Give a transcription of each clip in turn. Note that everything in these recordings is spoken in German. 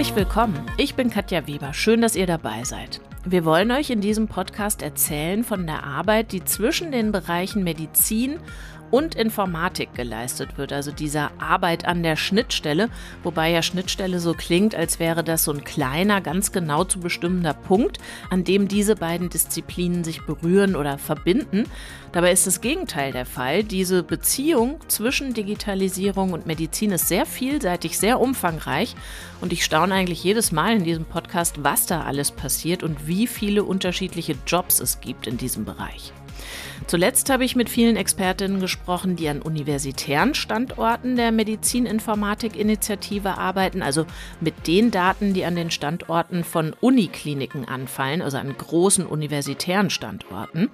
Herzlich willkommen. Ich bin Katja Weber. Schön, dass ihr dabei seid. Wir wollen euch in diesem Podcast erzählen von der Arbeit, die zwischen den Bereichen Medizin und Informatik geleistet wird, also dieser Arbeit an der Schnittstelle, wobei ja Schnittstelle so klingt, als wäre das so ein kleiner, ganz genau zu bestimmender Punkt, an dem diese beiden Disziplinen sich berühren oder verbinden. Dabei ist das Gegenteil der Fall. Diese Beziehung zwischen Digitalisierung und Medizin ist sehr vielseitig, sehr umfangreich und ich staune eigentlich jedes Mal in diesem Podcast, was da alles passiert und wie viele unterschiedliche Jobs es gibt in diesem Bereich. Zuletzt habe ich mit vielen Expertinnen gesprochen, die an universitären Standorten der Medizininformatik-Initiative arbeiten, also mit den Daten, die an den Standorten von Unikliniken anfallen, also an großen universitären Standorten.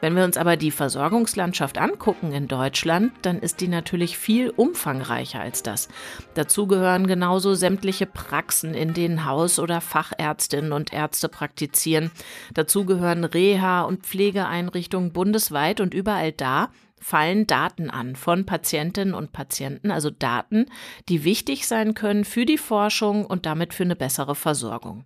Wenn wir uns aber die Versorgungslandschaft angucken in Deutschland, dann ist die natürlich viel umfangreicher als das. Dazu gehören genauso sämtliche Praxen, in denen Haus- oder Fachärztinnen und Ärzte praktizieren. Dazu gehören Reha- und Pflegeeinrichtungen bundesweit und überall da, fallen Daten an von Patientinnen und Patienten, also Daten, die wichtig sein können für die Forschung und damit für eine bessere Versorgung.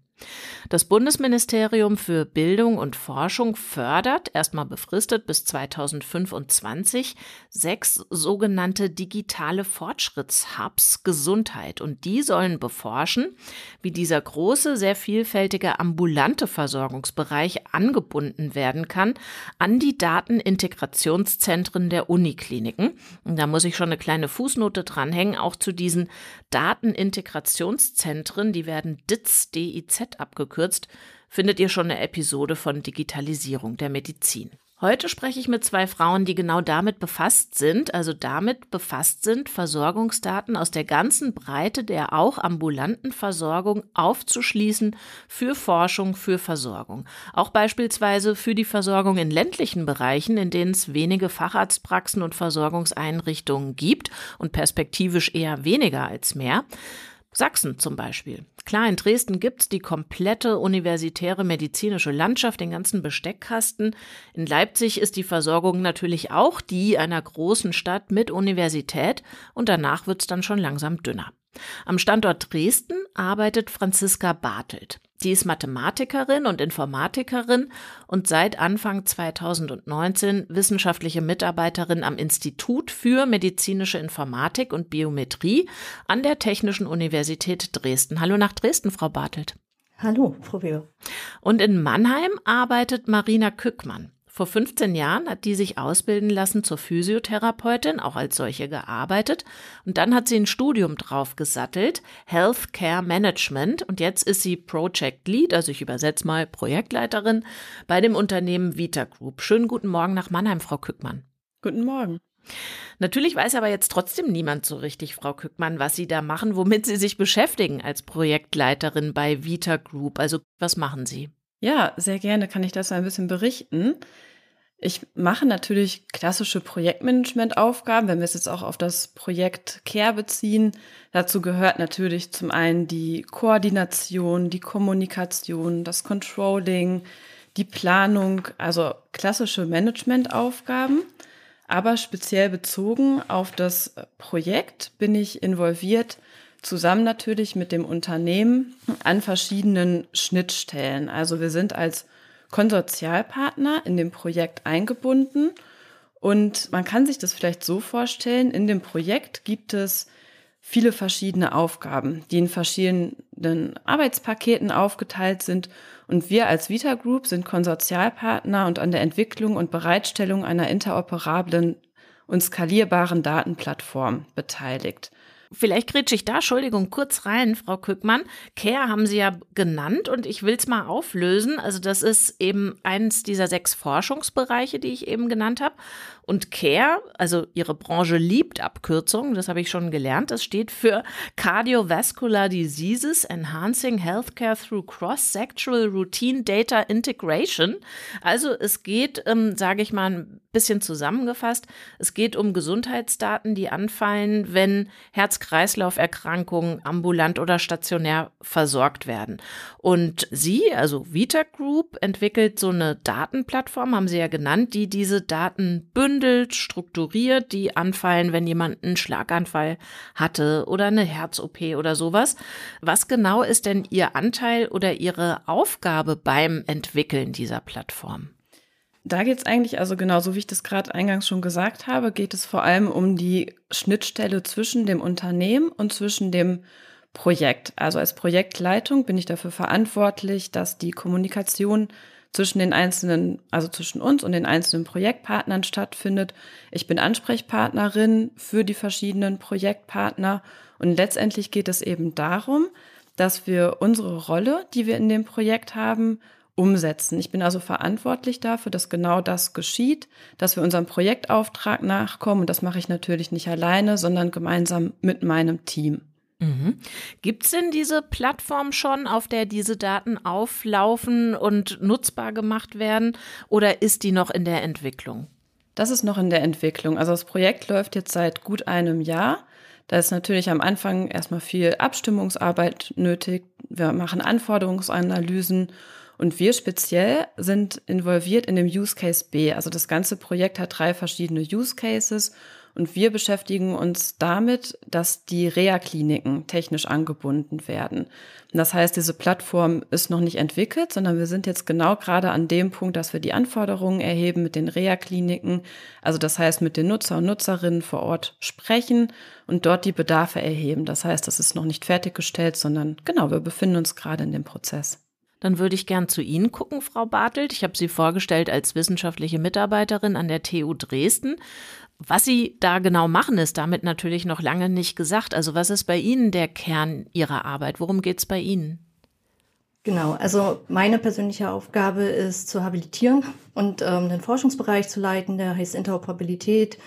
Das Bundesministerium für Bildung und Forschung fördert, erstmal befristet bis 2025, sechs sogenannte digitale Fortschrittshubs Gesundheit. Und die sollen beforschen, wie dieser große, sehr vielfältige ambulante Versorgungsbereich angebunden werden kann an die Datenintegrationszentren der Unikliniken. Und da muss ich schon eine kleine Fußnote dranhängen, auch zu diesen Datenintegrationszentren, die werden DITZ, DIZ abgekürzt, findet ihr schon eine Episode von Digitalisierung der Medizin. Heute spreche ich mit zwei Frauen, die genau damit befasst sind, also damit befasst sind, Versorgungsdaten aus der ganzen Breite der auch ambulanten Versorgung aufzuschließen für Forschung, für Versorgung. Auch beispielsweise für die Versorgung in ländlichen Bereichen, in denen es wenige Facharztpraxen und Versorgungseinrichtungen gibt und perspektivisch eher weniger als mehr. Sachsen zum Beispiel. Klar, in Dresden gibt's die komplette universitäre medizinische Landschaft, den ganzen Besteckkasten. In Leipzig ist die Versorgung natürlich auch die einer großen Stadt mit Universität und danach wird's dann schon langsam dünner. Am Standort Dresden arbeitet Franziska Bartelt. Die ist Mathematikerin und Informatikerin und seit Anfang 2019 wissenschaftliche Mitarbeiterin am Institut für medizinische Informatik und Biometrie an der Technischen Universität Dresden. Hallo nach Dresden, Frau Bartelt. Hallo, Frau Weber. Und in Mannheim arbeitet Marina Kückmann. Vor 15 Jahren hat die sich ausbilden lassen zur Physiotherapeutin, auch als solche gearbeitet. Und dann hat sie ein Studium drauf gesattelt, Healthcare Management. Und jetzt ist sie Project Lead, also ich übersetze mal Projektleiterin bei dem Unternehmen Vita Group. Schönen guten Morgen nach Mannheim, Frau Kückmann. Guten Morgen. Natürlich weiß aber jetzt trotzdem niemand so richtig, Frau Kückmann, was Sie da machen, womit Sie sich beschäftigen als Projektleiterin bei Vita Group. Also was machen Sie? Ja, sehr gerne kann ich das ein bisschen berichten. Ich mache natürlich klassische Projektmanagement-Aufgaben, wenn wir es jetzt auch auf das Projekt Care beziehen. Dazu gehört natürlich zum einen die Koordination, die Kommunikation, das Controlling, die Planung, also klassische Management-Aufgaben. Aber speziell bezogen auf das Projekt bin ich involviert zusammen natürlich mit dem Unternehmen an verschiedenen Schnittstellen. Also wir sind als Konsortialpartner in dem Projekt eingebunden und man kann sich das vielleicht so vorstellen, in dem Projekt gibt es viele verschiedene Aufgaben, die in verschiedenen Arbeitspaketen aufgeteilt sind. Und wir als Vita Group sind Konsortialpartner und an der Entwicklung und Bereitstellung einer interoperablen und skalierbaren Datenplattform beteiligt. Vielleicht grätsche ich da, Entschuldigung, kurz rein, Frau Kückmann. Care haben Sie ja genannt und ich will es mal auflösen. Also das ist eben eins dieser sechs Forschungsbereiche, die ich eben genannt habe. Und Care, also Ihre Branche liebt Abkürzungen, das habe ich schon gelernt. Das steht für Cardiovascular Diseases Enhancing Healthcare Through Cross-Sectoral Routine Data Integration. Also es geht, ähm, sage ich mal ein bisschen zusammengefasst, es geht um Gesundheitsdaten, die anfallen, wenn Herz-Kreislauf-Erkrankungen ambulant oder stationär versorgt werden. Und Sie, also Vita Group, entwickelt so eine Datenplattform, haben Sie ja genannt, die diese Daten bündelt gebündelt, strukturiert, die anfallen, wenn jemand einen Schlaganfall hatte oder eine Herz-OP oder sowas. Was genau ist denn Ihr Anteil oder Ihre Aufgabe beim Entwickeln dieser Plattform? Da geht es eigentlich, also genauso wie ich das gerade eingangs schon gesagt habe, geht es vor allem um die Schnittstelle zwischen dem Unternehmen und zwischen dem Projekt. Also als Projektleitung bin ich dafür verantwortlich, dass die Kommunikation zwischen den einzelnen, also zwischen uns und den einzelnen Projektpartnern stattfindet. Ich bin Ansprechpartnerin für die verschiedenen Projektpartner und letztendlich geht es eben darum, dass wir unsere Rolle, die wir in dem Projekt haben, umsetzen. Ich bin also verantwortlich dafür, dass genau das geschieht, dass wir unserem Projektauftrag nachkommen. Und das mache ich natürlich nicht alleine, sondern gemeinsam mit meinem Team. Mhm. Gibt es denn diese Plattform schon, auf der diese Daten auflaufen und nutzbar gemacht werden? Oder ist die noch in der Entwicklung? Das ist noch in der Entwicklung. Also das Projekt läuft jetzt seit gut einem Jahr. Da ist natürlich am Anfang erstmal viel Abstimmungsarbeit nötig. Wir machen Anforderungsanalysen und wir speziell sind involviert in dem Use Case B. Also das ganze Projekt hat drei verschiedene Use Cases und wir beschäftigen uns damit, dass die Reha-Kliniken technisch angebunden werden. das heißt, diese Plattform ist noch nicht entwickelt, sondern wir sind jetzt genau gerade an dem Punkt, dass wir die Anforderungen erheben mit den Reha-Kliniken. Also das heißt, mit den Nutzer und Nutzerinnen vor Ort sprechen und dort die Bedarfe erheben. Das heißt, das ist noch nicht fertiggestellt, sondern genau, wir befinden uns gerade in dem Prozess. Dann würde ich gern zu Ihnen gucken, Frau Bartelt. Ich habe Sie vorgestellt als wissenschaftliche Mitarbeiterin an der TU Dresden. Was Sie da genau machen, ist damit natürlich noch lange nicht gesagt. Also was ist bei Ihnen der Kern Ihrer Arbeit? Worum geht es bei Ihnen? Genau, also meine persönliche Aufgabe ist zu habilitieren und ähm, den Forschungsbereich zu leiten, der heißt Interoperabilität.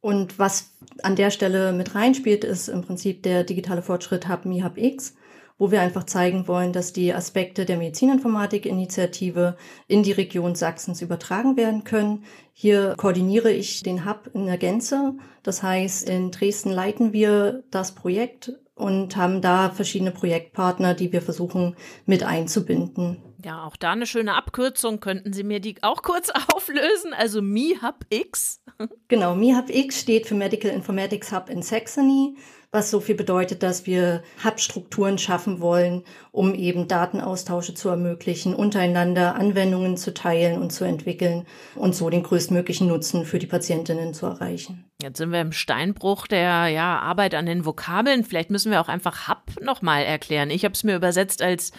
Und was an der Stelle mit reinspielt, ist im Prinzip der digitale Fortschritt Hub MiHub X wo wir einfach zeigen wollen, dass die Aspekte der Medizininformatik-Initiative in die Region Sachsens übertragen werden können. Hier koordiniere ich den Hub in der Gänze. Das heißt, in Dresden leiten wir das Projekt und haben da verschiedene Projektpartner, die wir versuchen mit einzubinden. Ja, auch da eine schöne Abkürzung. Könnten Sie mir die auch kurz auflösen? Also MiHub X. Genau, MiHub X steht für Medical Informatics Hub in Saxony was so viel bedeutet, dass wir Hub-Strukturen schaffen wollen, um eben Datenaustausche zu ermöglichen, untereinander Anwendungen zu teilen und zu entwickeln und so den größtmöglichen Nutzen für die Patientinnen zu erreichen. Jetzt sind wir im Steinbruch der ja, Arbeit an den Vokabeln. Vielleicht müssen wir auch einfach Hub nochmal erklären. Ich habe es mir übersetzt als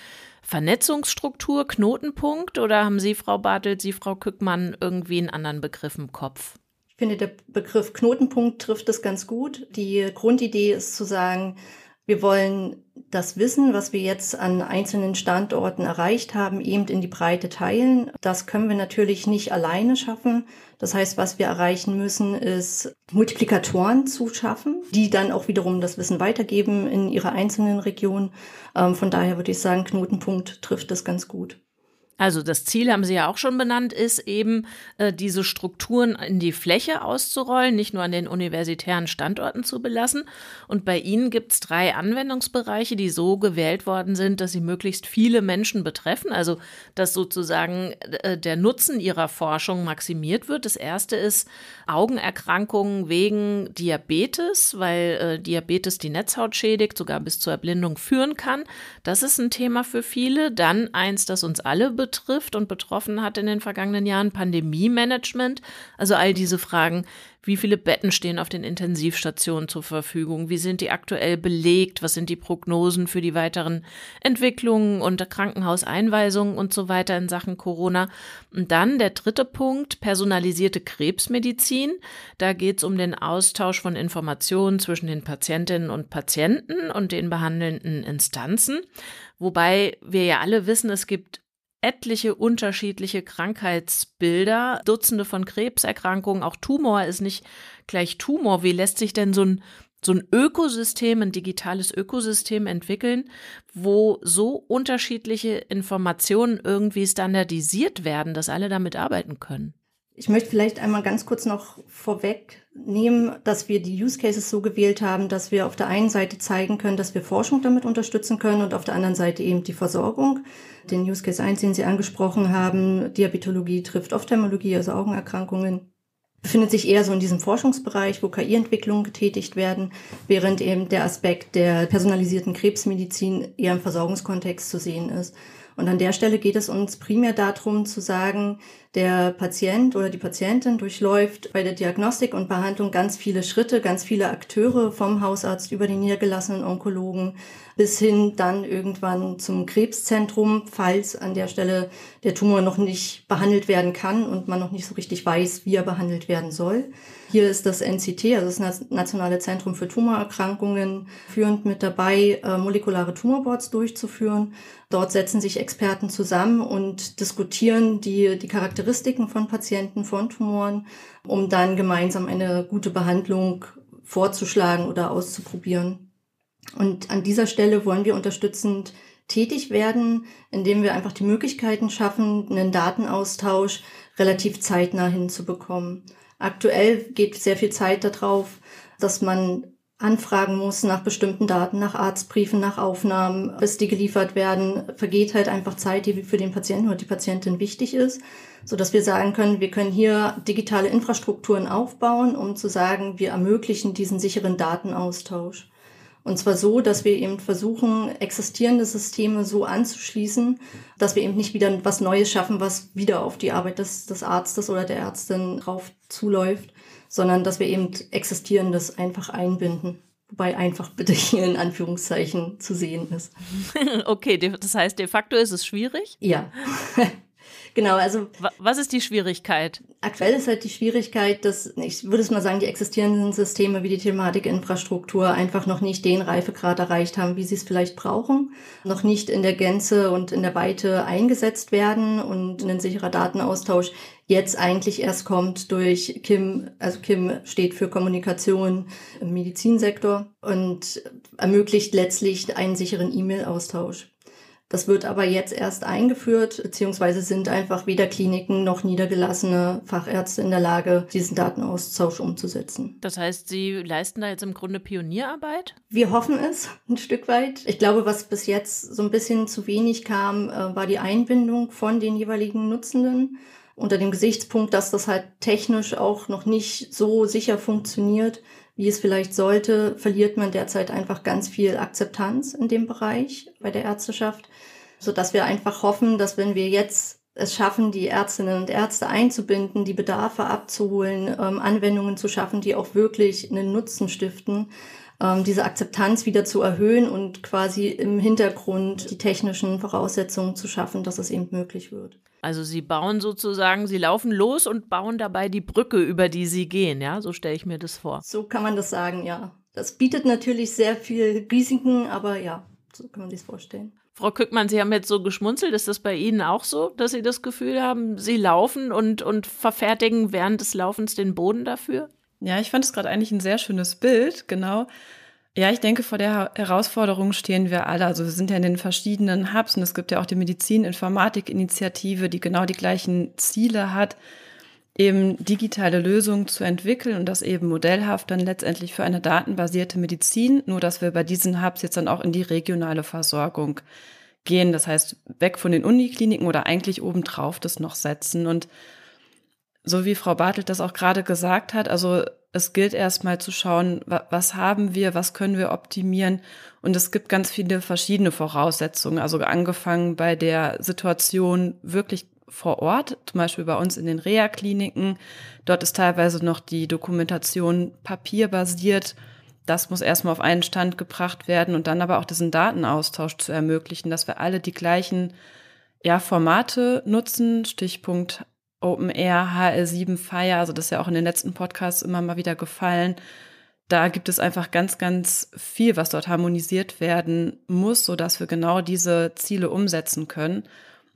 Vernetzungsstruktur, Knotenpunkt oder haben Sie, Frau Bartelt, Sie, Frau Kückmann, irgendwie einen anderen Begriff im Kopf? Ich finde, der Begriff Knotenpunkt trifft es ganz gut. Die Grundidee ist zu sagen, wir wollen das Wissen, was wir jetzt an einzelnen Standorten erreicht haben, eben in die Breite teilen. Das können wir natürlich nicht alleine schaffen. Das heißt, was wir erreichen müssen, ist Multiplikatoren zu schaffen, die dann auch wiederum das Wissen weitergeben in ihrer einzelnen Region. Ähm, von daher würde ich sagen, Knotenpunkt trifft es ganz gut. Also das Ziel haben Sie ja auch schon benannt, ist eben äh, diese Strukturen in die Fläche auszurollen, nicht nur an den universitären Standorten zu belassen. Und bei Ihnen gibt es drei Anwendungsbereiche, die so gewählt worden sind, dass sie möglichst viele Menschen betreffen, also dass sozusagen äh, der Nutzen Ihrer Forschung maximiert wird. Das erste ist Augenerkrankungen wegen Diabetes, weil äh, Diabetes die Netzhaut schädigt, sogar bis zur Erblindung führen kann. Das ist ein Thema für viele. Dann eins, das uns alle betrifft betrifft und betroffen hat in den vergangenen Jahren, Pandemie-Management, also all diese Fragen, wie viele Betten stehen auf den Intensivstationen zur Verfügung, wie sind die aktuell belegt, was sind die Prognosen für die weiteren Entwicklungen und Krankenhauseinweisungen und so weiter in Sachen Corona. Und dann der dritte Punkt, personalisierte Krebsmedizin. Da geht es um den Austausch von Informationen zwischen den Patientinnen und Patienten und den behandelnden Instanzen. Wobei wir ja alle wissen, es gibt etliche unterschiedliche Krankheitsbilder, Dutzende von Krebserkrankungen, auch Tumor ist nicht gleich Tumor. Wie lässt sich denn so ein so ein Ökosystem, ein digitales Ökosystem entwickeln, wo so unterschiedliche Informationen irgendwie standardisiert werden, dass alle damit arbeiten können. Ich möchte vielleicht einmal ganz kurz noch vorwegnehmen, dass wir die Use Cases so gewählt haben, dass wir auf der einen Seite zeigen können, dass wir Forschung damit unterstützen können und auf der anderen Seite eben die Versorgung. Den Use Case 1, den Sie angesprochen haben, Diabetologie trifft Ophthalmologie, also Augenerkrankungen. befindet sich eher so in diesem Forschungsbereich, wo KI-Entwicklungen getätigt werden, während eben der Aspekt der personalisierten Krebsmedizin eher im Versorgungskontext zu sehen ist. Und an der Stelle geht es uns primär darum zu sagen, der Patient oder die Patientin durchläuft bei der Diagnostik und Behandlung ganz viele Schritte, ganz viele Akteure vom Hausarzt über die niedergelassenen Onkologen bis hin dann irgendwann zum Krebszentrum, falls an der Stelle der Tumor noch nicht behandelt werden kann und man noch nicht so richtig weiß, wie er behandelt werden soll. Hier ist das NCT, also das Nationale Zentrum für Tumorerkrankungen, führend mit dabei, äh, molekulare Tumorboards durchzuführen. Dort setzen sich Experten zusammen und diskutieren die, die Charakteristiken von Patienten von Tumoren, um dann gemeinsam eine gute Behandlung vorzuschlagen oder auszuprobieren. Und an dieser Stelle wollen wir unterstützend tätig werden, indem wir einfach die Möglichkeiten schaffen, einen Datenaustausch relativ zeitnah hinzubekommen. Aktuell geht sehr viel Zeit darauf, dass man anfragen muss nach bestimmten Daten, nach Arztbriefen, nach Aufnahmen, bis die geliefert werden, vergeht halt einfach Zeit, die für den Patienten oder die Patientin wichtig ist, so dass wir sagen können, wir können hier digitale Infrastrukturen aufbauen, um zu sagen, wir ermöglichen diesen sicheren Datenaustausch. Und zwar so, dass wir eben versuchen, existierende Systeme so anzuschließen, dass wir eben nicht wieder was Neues schaffen, was wieder auf die Arbeit des, des Arztes oder der Ärztin drauf zuläuft, sondern dass wir eben existierendes einfach einbinden. Wobei einfach bitte hier in Anführungszeichen zu sehen ist. Okay, das heißt, de facto ist es schwierig? Ja. Genau, also. Was ist die Schwierigkeit? Aktuell ist halt die Schwierigkeit, dass, ich würde es mal sagen, die existierenden Systeme wie die Telematikinfrastruktur einfach noch nicht den Reifegrad erreicht haben, wie sie es vielleicht brauchen, noch nicht in der Gänze und in der Weite eingesetzt werden und ein sicherer Datenaustausch jetzt eigentlich erst kommt durch KIM, also KIM steht für Kommunikation im Medizinsektor und ermöglicht letztlich einen sicheren E-Mail-Austausch. Das wird aber jetzt erst eingeführt, beziehungsweise sind einfach weder Kliniken noch niedergelassene Fachärzte in der Lage, diesen Datenaustausch umzusetzen. Das heißt, Sie leisten da jetzt im Grunde Pionierarbeit? Wir hoffen es ein Stück weit. Ich glaube, was bis jetzt so ein bisschen zu wenig kam, äh, war die Einbindung von den jeweiligen Nutzenden unter dem Gesichtspunkt, dass das halt technisch auch noch nicht so sicher funktioniert, wie es vielleicht sollte, verliert man derzeit einfach ganz viel Akzeptanz in dem Bereich bei der Ärzteschaft, so dass wir einfach hoffen, dass wenn wir jetzt es schaffen, die Ärztinnen und Ärzte einzubinden, die Bedarfe abzuholen, ähm, Anwendungen zu schaffen, die auch wirklich einen Nutzen stiften, ähm, diese Akzeptanz wieder zu erhöhen und quasi im Hintergrund die technischen Voraussetzungen zu schaffen, dass es eben möglich wird. Also sie bauen sozusagen, sie laufen los und bauen dabei die Brücke, über die sie gehen, ja? So stelle ich mir das vor. So kann man das sagen, ja. Das bietet natürlich sehr viel Risiken, aber ja, so kann man sich vorstellen. Frau Kückmann, Sie haben jetzt so geschmunzelt. Ist das bei Ihnen auch so, dass Sie das Gefühl haben, Sie laufen und, und verfertigen während des Laufens den Boden dafür? Ja, ich fand es gerade eigentlich ein sehr schönes Bild, genau. Ja, ich denke, vor der Herausforderung stehen wir alle. Also wir sind ja in den verschiedenen Hubs und es gibt ja auch die Medizin-Informatik-Initiative, die genau die gleichen Ziele hat, eben digitale Lösungen zu entwickeln und das eben modellhaft dann letztendlich für eine datenbasierte Medizin, nur dass wir bei diesen Hubs jetzt dann auch in die regionale Versorgung gehen. Das heißt, weg von den Unikliniken oder eigentlich obendrauf das noch setzen und so wie Frau Bartelt das auch gerade gesagt hat, also es gilt erstmal zu schauen, was haben wir, was können wir optimieren. Und es gibt ganz viele verschiedene Voraussetzungen. Also angefangen bei der Situation wirklich vor Ort, zum Beispiel bei uns in den Reha-Kliniken. Dort ist teilweise noch die Dokumentation papierbasiert. Das muss erstmal auf einen Stand gebracht werden und dann aber auch diesen Datenaustausch zu ermöglichen, dass wir alle die gleichen ja, Formate nutzen. Stichpunkt OpenAir HL7 Fire, also das ist ja auch in den letzten Podcasts immer mal wieder gefallen. Da gibt es einfach ganz, ganz viel, was dort harmonisiert werden muss, sodass wir genau diese Ziele umsetzen können.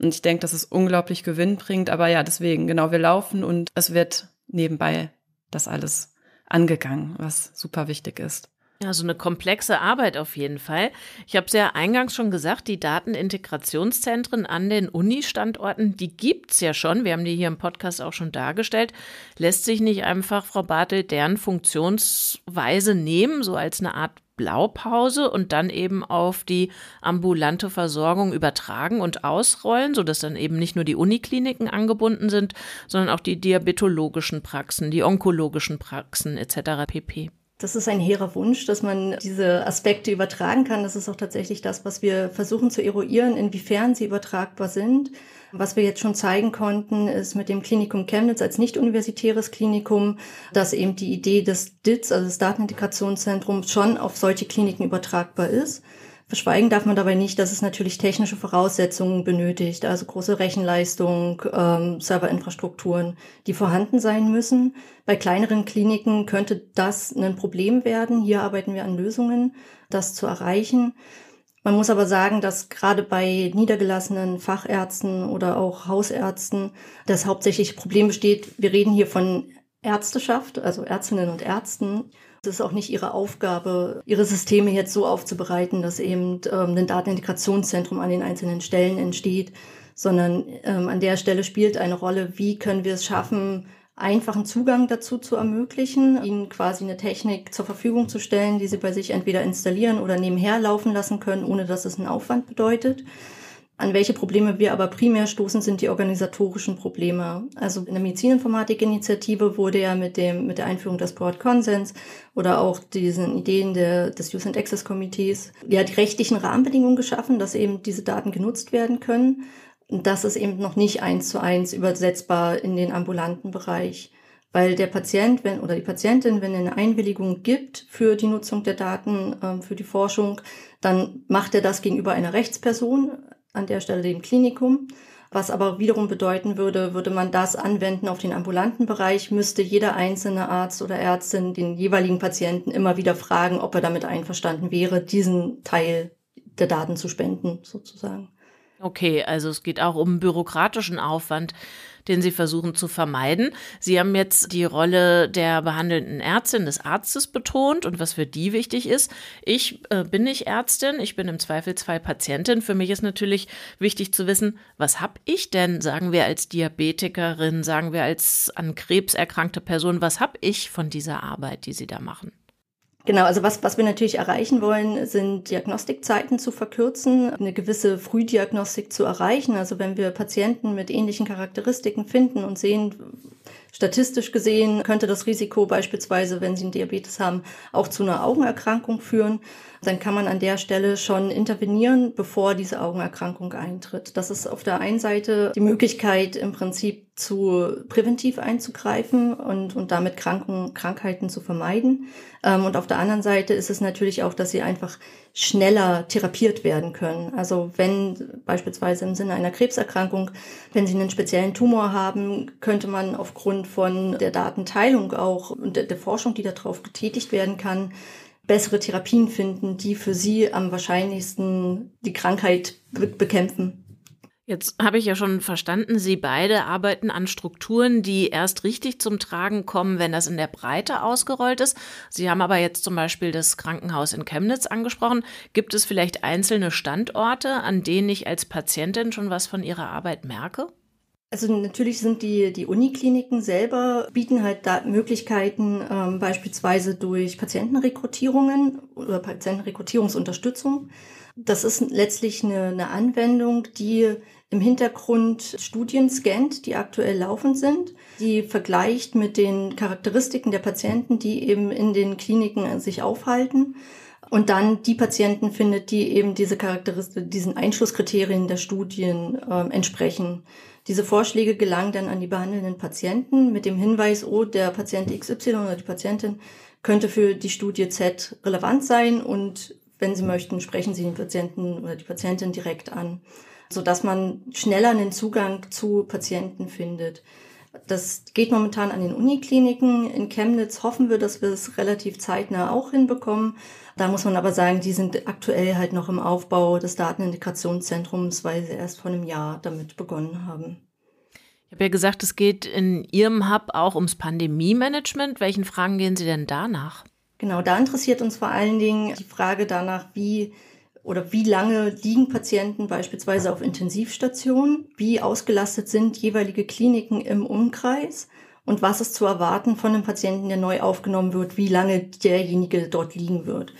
Und ich denke, dass es unglaublich Gewinn bringt. Aber ja, deswegen, genau, wir laufen und es wird nebenbei das alles angegangen, was super wichtig ist. Ja, so eine komplexe Arbeit auf jeden Fall. Ich habe es ja eingangs schon gesagt, die Datenintegrationszentren an den Uni-Standorten, die gibt's ja schon. Wir haben die hier im Podcast auch schon dargestellt. Lässt sich nicht einfach, Frau Bartel, deren Funktionsweise nehmen, so als eine Art Blaupause und dann eben auf die ambulante Versorgung übertragen und ausrollen, sodass dann eben nicht nur die Unikliniken angebunden sind, sondern auch die diabetologischen Praxen, die onkologischen Praxen etc. pp. Das ist ein hehrer Wunsch, dass man diese Aspekte übertragen kann. Das ist auch tatsächlich das, was wir versuchen zu eruieren, inwiefern sie übertragbar sind. Was wir jetzt schon zeigen konnten, ist mit dem Klinikum Chemnitz als nicht-universitäres Klinikum, dass eben die Idee des DITS, also des Datenintegrationszentrums, schon auf solche Kliniken übertragbar ist. Verschweigen darf man dabei nicht, dass es natürlich technische Voraussetzungen benötigt, also große Rechenleistung, ähm, Serverinfrastrukturen, die vorhanden sein müssen. Bei kleineren Kliniken könnte das ein Problem werden. Hier arbeiten wir an Lösungen, das zu erreichen. Man muss aber sagen, dass gerade bei niedergelassenen Fachärzten oder auch Hausärzten das hauptsächliche Problem besteht. Wir reden hier von Ärzteschaft, also Ärztinnen und Ärzten es ist auch nicht ihre Aufgabe, ihre Systeme jetzt so aufzubereiten, dass eben ähm, ein Datenintegrationszentrum an den einzelnen Stellen entsteht, sondern ähm, an der Stelle spielt eine Rolle, wie können wir es schaffen, einfachen Zugang dazu zu ermöglichen, ihnen quasi eine Technik zur Verfügung zu stellen, die sie bei sich entweder installieren oder nebenher laufen lassen können, ohne dass es einen Aufwand bedeutet. An welche Probleme wir aber primär stoßen, sind die organisatorischen Probleme. Also in der Medizininformatik-Initiative wurde ja mit dem, mit der Einführung des Broad Consens oder auch diesen Ideen der, des Use and Access Komitees ja die rechtlichen Rahmenbedingungen geschaffen, dass eben diese Daten genutzt werden können. Und das ist eben noch nicht eins zu eins übersetzbar in den ambulanten Bereich. Weil der Patient, wenn, oder die Patientin, wenn eine Einwilligung gibt für die Nutzung der Daten, ähm, für die Forschung, dann macht er das gegenüber einer Rechtsperson, an der Stelle dem Klinikum. Was aber wiederum bedeuten würde, würde man das anwenden auf den ambulanten Bereich, müsste jeder einzelne Arzt oder Ärztin den jeweiligen Patienten immer wieder fragen, ob er damit einverstanden wäre, diesen Teil der Daten zu spenden, sozusagen. Okay, also es geht auch um bürokratischen Aufwand, den Sie versuchen zu vermeiden. Sie haben jetzt die Rolle der behandelnden Ärztin, des Arztes betont und was für die wichtig ist. Ich äh, bin nicht Ärztin, ich bin im Zweifelsfall Patientin. Für mich ist natürlich wichtig zu wissen, was habe ich denn, sagen wir als Diabetikerin, sagen wir als an Krebs erkrankte Person, was habe ich von dieser Arbeit, die Sie da machen? Genau, also was, was wir natürlich erreichen wollen, sind Diagnostikzeiten zu verkürzen, eine gewisse Frühdiagnostik zu erreichen. Also wenn wir Patienten mit ähnlichen Charakteristiken finden und sehen, statistisch gesehen könnte das Risiko beispielsweise, wenn sie einen Diabetes haben, auch zu einer Augenerkrankung führen, dann kann man an der Stelle schon intervenieren, bevor diese Augenerkrankung eintritt. Das ist auf der einen Seite die Möglichkeit, im Prinzip zu präventiv einzugreifen und, und damit Kranken, Krankheiten zu vermeiden. Ähm, und auf der anderen Seite ist es natürlich auch, dass sie einfach schneller therapiert werden können. Also wenn beispielsweise im Sinne einer Krebserkrankung, wenn sie einen speziellen Tumor haben, könnte man aufgrund von der Datenteilung auch und der, der Forschung, die darauf getätigt werden kann, bessere Therapien finden, die für sie am wahrscheinlichsten die Krankheit be bekämpfen. Jetzt habe ich ja schon verstanden, Sie beide arbeiten an Strukturen, die erst richtig zum Tragen kommen, wenn das in der Breite ausgerollt ist. Sie haben aber jetzt zum Beispiel das Krankenhaus in Chemnitz angesprochen. Gibt es vielleicht einzelne Standorte, an denen ich als Patientin schon was von Ihrer Arbeit merke? Also natürlich sind die, die Unikliniken selber bieten halt da Möglichkeiten, ähm, beispielsweise durch Patientenrekrutierungen oder Patientenrekrutierungsunterstützung. Das ist letztlich eine, eine Anwendung, die im Hintergrund Studien scannt, die aktuell laufend sind, die vergleicht mit den Charakteristiken der Patienten, die eben in den Kliniken sich aufhalten und dann die Patienten findet, die eben diese Charakteristik, diesen Einschlusskriterien der Studien äh, entsprechen. Diese Vorschläge gelangen dann an die behandelnden Patienten mit dem Hinweis, oh, der Patient XY oder die Patientin könnte für die Studie Z relevant sein und wenn Sie möchten, sprechen Sie den Patienten oder die Patientin direkt an so dass man schneller einen Zugang zu Patienten findet. Das geht momentan an den Unikliniken. In Chemnitz hoffen wir, dass wir es relativ zeitnah auch hinbekommen. Da muss man aber sagen, die sind aktuell halt noch im Aufbau des Datenintegrationszentrums, weil sie erst vor einem Jahr damit begonnen haben. Ich habe ja gesagt, es geht in Ihrem Hub auch ums Pandemie-Management. Welchen Fragen gehen Sie denn danach? Genau, da interessiert uns vor allen Dingen die Frage danach, wie oder wie lange liegen Patienten beispielsweise auf Intensivstationen, wie ausgelastet sind jeweilige Kliniken im Umkreis und was ist zu erwarten von einem Patienten, der neu aufgenommen wird, wie lange derjenige dort liegen wird.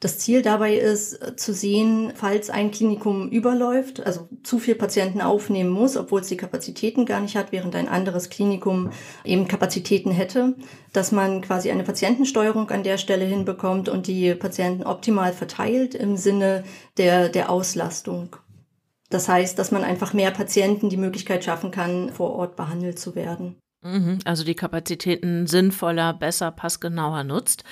Das Ziel dabei ist äh, zu sehen, falls ein Klinikum überläuft, also zu viel Patienten aufnehmen muss, obwohl es die Kapazitäten gar nicht hat, während ein anderes Klinikum eben Kapazitäten hätte, dass man quasi eine Patientensteuerung an der Stelle hinbekommt und die Patienten optimal verteilt im Sinne der, der Auslastung. Das heißt, dass man einfach mehr Patienten die Möglichkeit schaffen kann, vor Ort behandelt zu werden. Mhm, also die Kapazitäten sinnvoller, besser, passgenauer nutzt.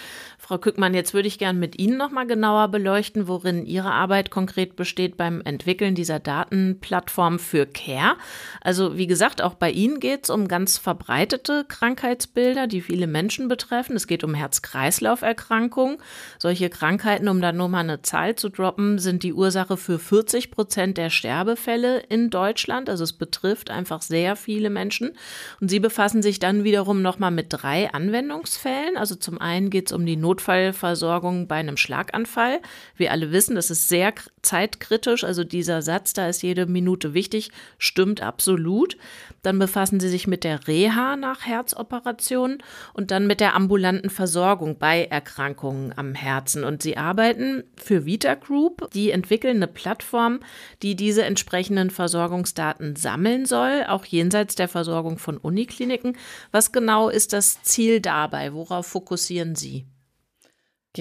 Frau Kückmann, jetzt würde ich gern mit Ihnen noch mal genauer beleuchten, worin Ihre Arbeit konkret besteht beim Entwickeln dieser Datenplattform für Care. Also wie gesagt, auch bei Ihnen geht es um ganz verbreitete Krankheitsbilder, die viele Menschen betreffen. Es geht um Herz-Kreislauf-Erkrankungen. Solche Krankheiten, um da nur mal eine Zahl zu droppen, sind die Ursache für 40 Prozent der Sterbefälle in Deutschland. Also es betrifft einfach sehr viele Menschen. Und Sie befassen sich dann wiederum noch mal mit drei Anwendungsfällen. Also zum einen geht es um die Not Notfallversorgung bei einem Schlaganfall. Wir alle wissen, das ist sehr zeitkritisch. Also dieser Satz, da ist jede Minute wichtig, stimmt absolut. Dann befassen sie sich mit der Reha nach Herzoperationen und dann mit der ambulanten Versorgung bei Erkrankungen am Herzen. Und sie arbeiten für Vita Group. Die entwickeln eine Plattform, die diese entsprechenden Versorgungsdaten sammeln soll, auch jenseits der Versorgung von Unikliniken. Was genau ist das Ziel dabei? Worauf fokussieren Sie?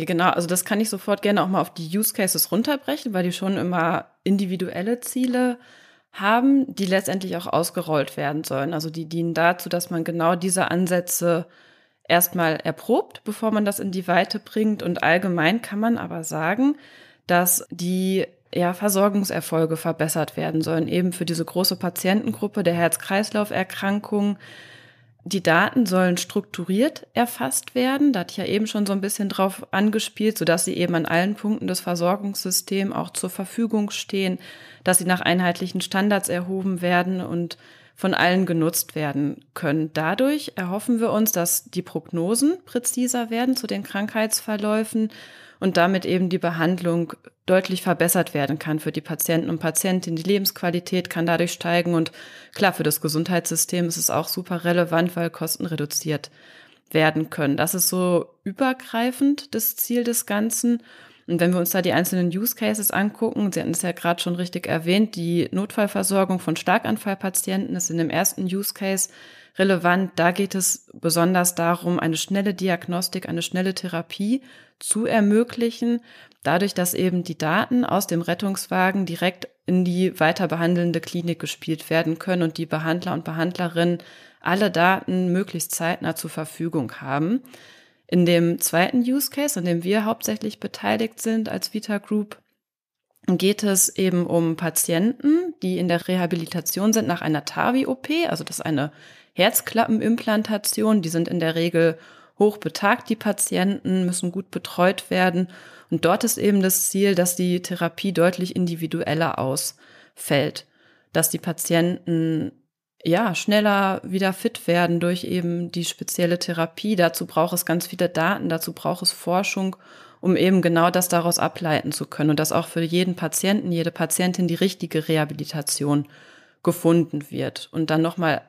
Genau. Also das kann ich sofort gerne auch mal auf die Use Cases runterbrechen, weil die schon immer individuelle Ziele haben, die letztendlich auch ausgerollt werden sollen. Also die dienen dazu, dass man genau diese Ansätze erstmal erprobt, bevor man das in die Weite bringt. Und allgemein kann man aber sagen, dass die ja, Versorgungserfolge verbessert werden sollen, eben für diese große Patientengruppe der Herz-Kreislauf-Erkrankungen die Daten sollen strukturiert erfasst werden. Da hatte ich ja eben schon so ein bisschen drauf angespielt, sodass sie eben an allen Punkten des Versorgungssystems auch zur Verfügung stehen, dass sie nach einheitlichen Standards erhoben werden und von allen genutzt werden können. Dadurch erhoffen wir uns, dass die Prognosen präziser werden zu den Krankheitsverläufen und damit eben die Behandlung deutlich verbessert werden kann für die Patienten und Patientinnen. Die Lebensqualität kann dadurch steigen und klar, für das Gesundheitssystem ist es auch super relevant, weil Kosten reduziert werden können. Das ist so übergreifend das Ziel des Ganzen. Und wenn wir uns da die einzelnen Use Cases angucken, Sie hatten es ja gerade schon richtig erwähnt, die Notfallversorgung von Starkanfallpatienten ist in dem ersten Use Case relevant. Da geht es besonders darum, eine schnelle Diagnostik, eine schnelle Therapie zu ermöglichen, dadurch, dass eben die Daten aus dem Rettungswagen direkt in die weiter behandelnde Klinik gespielt werden können und die Behandler und Behandlerinnen alle Daten möglichst zeitnah zur Verfügung haben. In dem zweiten Use Case, an dem wir hauptsächlich beteiligt sind als Vita Group, geht es eben um Patienten, die in der Rehabilitation sind nach einer TAVI-OP, also das ist eine Herzklappenimplantation. Die sind in der Regel hoch betagt, die Patienten, müssen gut betreut werden. Und dort ist eben das Ziel, dass die Therapie deutlich individueller ausfällt, dass die Patienten ja schneller wieder fit werden durch eben die spezielle Therapie. Dazu braucht es ganz viele Daten, dazu braucht es Forschung, um eben genau das daraus ableiten zu können und dass auch für jeden Patienten, jede Patientin die richtige Rehabilitation gefunden wird. Und dann nochmal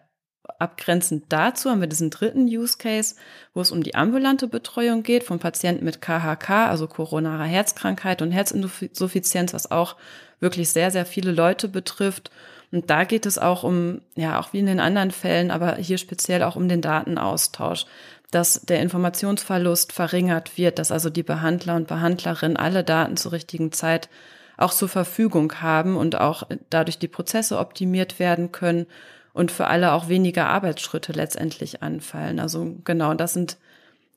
abgrenzend dazu haben wir diesen dritten Use Case, wo es um die ambulante Betreuung geht von Patienten mit KHK, also koronarer Herzkrankheit und Herzinsuffizienz, was auch wirklich sehr, sehr viele Leute betrifft. Und da geht es auch um, ja, auch wie in den anderen Fällen, aber hier speziell auch um den Datenaustausch, dass der Informationsverlust verringert wird, dass also die Behandler und Behandlerinnen alle Daten zur richtigen Zeit auch zur Verfügung haben und auch dadurch die Prozesse optimiert werden können und für alle auch weniger Arbeitsschritte letztendlich anfallen. Also genau, das sind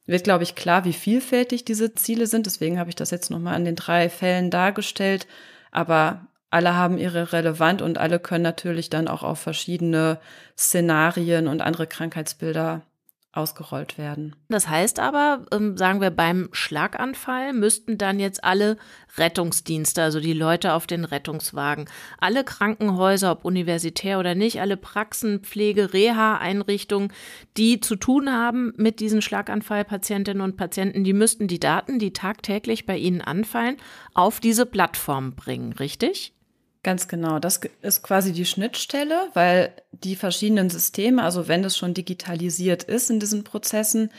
wird, glaube ich, klar, wie vielfältig diese Ziele sind. Deswegen habe ich das jetzt nochmal an den drei Fällen dargestellt. Aber alle haben ihre Relevant und alle können natürlich dann auch auf verschiedene Szenarien und andere Krankheitsbilder ausgerollt werden. Das heißt aber, ähm, sagen wir, beim Schlaganfall müssten dann jetzt alle Rettungsdienste, also die Leute auf den Rettungswagen, alle Krankenhäuser, ob universitär oder nicht, alle Praxen, Pflege, Reha-Einrichtungen, die zu tun haben mit diesen Schlaganfallpatientinnen und Patienten, die müssten die Daten, die tagtäglich bei ihnen anfallen, auf diese Plattform bringen, richtig? Ganz genau. Das ist quasi die Schnittstelle, weil die verschiedenen Systeme, also wenn es schon digitalisiert ist in diesen Prozessen,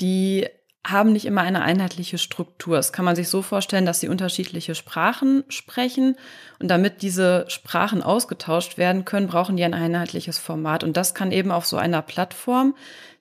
die haben nicht immer eine einheitliche Struktur. Das kann man sich so vorstellen, dass sie unterschiedliche Sprachen sprechen. Und damit diese Sprachen ausgetauscht werden können, brauchen die ein einheitliches Format. Und das kann eben auf so einer Plattform,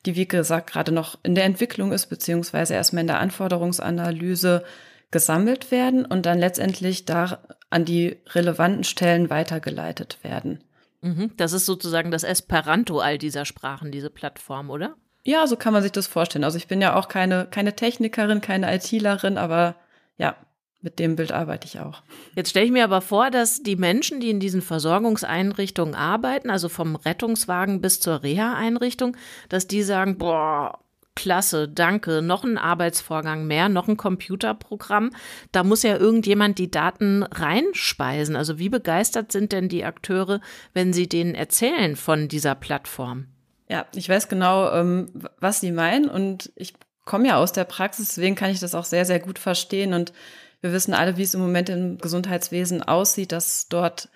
die wie gesagt gerade noch in der Entwicklung ist, beziehungsweise erstmal in der Anforderungsanalyse gesammelt werden und dann letztendlich da an die relevanten Stellen weitergeleitet werden. Mhm. Das ist sozusagen das Esperanto all dieser Sprachen, diese Plattform, oder? Ja, so kann man sich das vorstellen. Also ich bin ja auch keine, keine Technikerin, keine ITlerin, aber ja, mit dem Bild arbeite ich auch. Jetzt stelle ich mir aber vor, dass die Menschen, die in diesen Versorgungseinrichtungen arbeiten, also vom Rettungswagen bis zur Reha-Einrichtung, dass die sagen, boah, klasse, danke, noch ein Arbeitsvorgang mehr, noch ein Computerprogramm. Da muss ja irgendjemand die Daten reinspeisen. Also wie begeistert sind denn die Akteure, wenn sie denen erzählen von dieser Plattform? Ja, ich weiß genau, ähm, was Sie meinen und ich komme ja aus der Praxis, deswegen kann ich das auch sehr, sehr gut verstehen und wir wissen alle, wie es im Moment im Gesundheitswesen aussieht, dass dort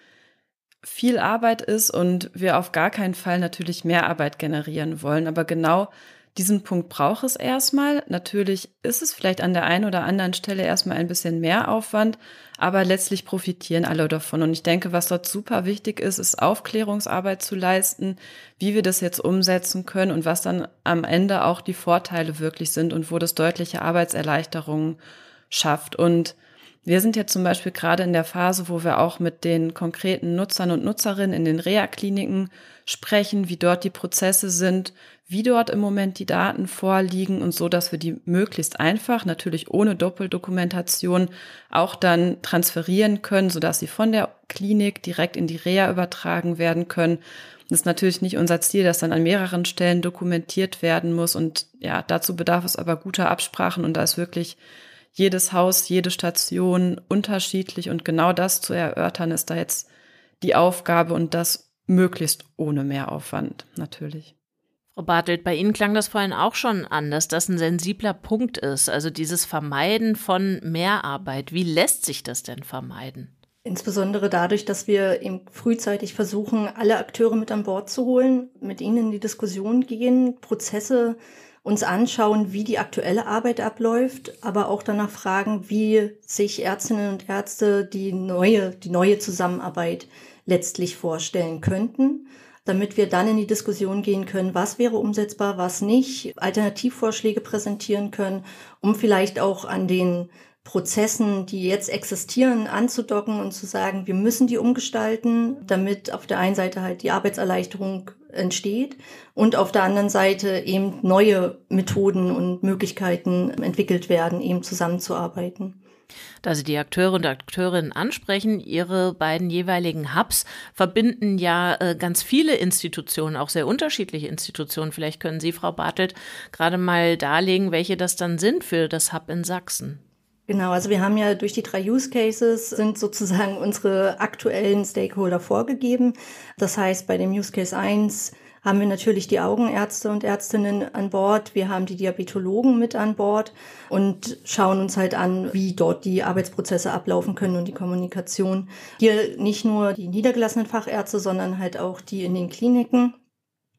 viel Arbeit ist und wir auf gar keinen Fall natürlich mehr Arbeit generieren wollen. Aber genau diesen Punkt braucht es erstmal. Natürlich ist es vielleicht an der einen oder anderen Stelle erstmal ein bisschen mehr Aufwand, aber letztlich profitieren alle davon. Und ich denke, was dort super wichtig ist, ist Aufklärungsarbeit zu leisten, wie wir das jetzt umsetzen können und was dann am Ende auch die Vorteile wirklich sind und wo das deutliche Arbeitserleichterungen schafft. Und wir sind jetzt zum Beispiel gerade in der Phase, wo wir auch mit den konkreten Nutzern und Nutzerinnen in den Reha-Kliniken sprechen, wie dort die Prozesse sind, wie dort im Moment die Daten vorliegen und so, dass wir die möglichst einfach, natürlich ohne Doppeldokumentation, auch dann transferieren können, sodass sie von der Klinik direkt in die Reha übertragen werden können. Das ist natürlich nicht unser Ziel, dass dann an mehreren Stellen dokumentiert werden muss. Und ja, dazu bedarf es aber guter Absprachen und da ist wirklich jedes Haus, jede Station unterschiedlich und genau das zu erörtern ist da jetzt die Aufgabe und das möglichst ohne Mehraufwand natürlich. Frau Bartelt, bei Ihnen klang das vorhin auch schon an, dass das ein sensibler Punkt ist, also dieses Vermeiden von Mehrarbeit. Wie lässt sich das denn vermeiden? Insbesondere dadurch, dass wir eben frühzeitig versuchen, alle Akteure mit an Bord zu holen, mit ihnen in die Diskussion gehen, Prozesse uns anschauen, wie die aktuelle Arbeit abläuft, aber auch danach fragen, wie sich Ärztinnen und Ärzte die neue, die neue Zusammenarbeit letztlich vorstellen könnten damit wir dann in die Diskussion gehen können, was wäre umsetzbar, was nicht, Alternativvorschläge präsentieren können, um vielleicht auch an den Prozessen, die jetzt existieren, anzudocken und zu sagen, wir müssen die umgestalten, damit auf der einen Seite halt die Arbeitserleichterung entsteht und auf der anderen Seite eben neue Methoden und Möglichkeiten entwickelt werden, eben zusammenzuarbeiten da Sie die Akteure und Akteurinnen ansprechen, Ihre beiden jeweiligen Hubs verbinden ja äh, ganz viele Institutionen, auch sehr unterschiedliche Institutionen. Vielleicht können Sie, Frau Bartelt, gerade mal darlegen, welche das dann sind für das Hub in Sachsen. Genau, also wir haben ja durch die drei Use Cases sind sozusagen unsere aktuellen Stakeholder vorgegeben. Das heißt, bei dem Use Case 1 haben wir natürlich die Augenärzte und Ärztinnen an Bord. Wir haben die Diabetologen mit an Bord und schauen uns halt an, wie dort die Arbeitsprozesse ablaufen können und die Kommunikation. Hier nicht nur die niedergelassenen Fachärzte, sondern halt auch die in den Kliniken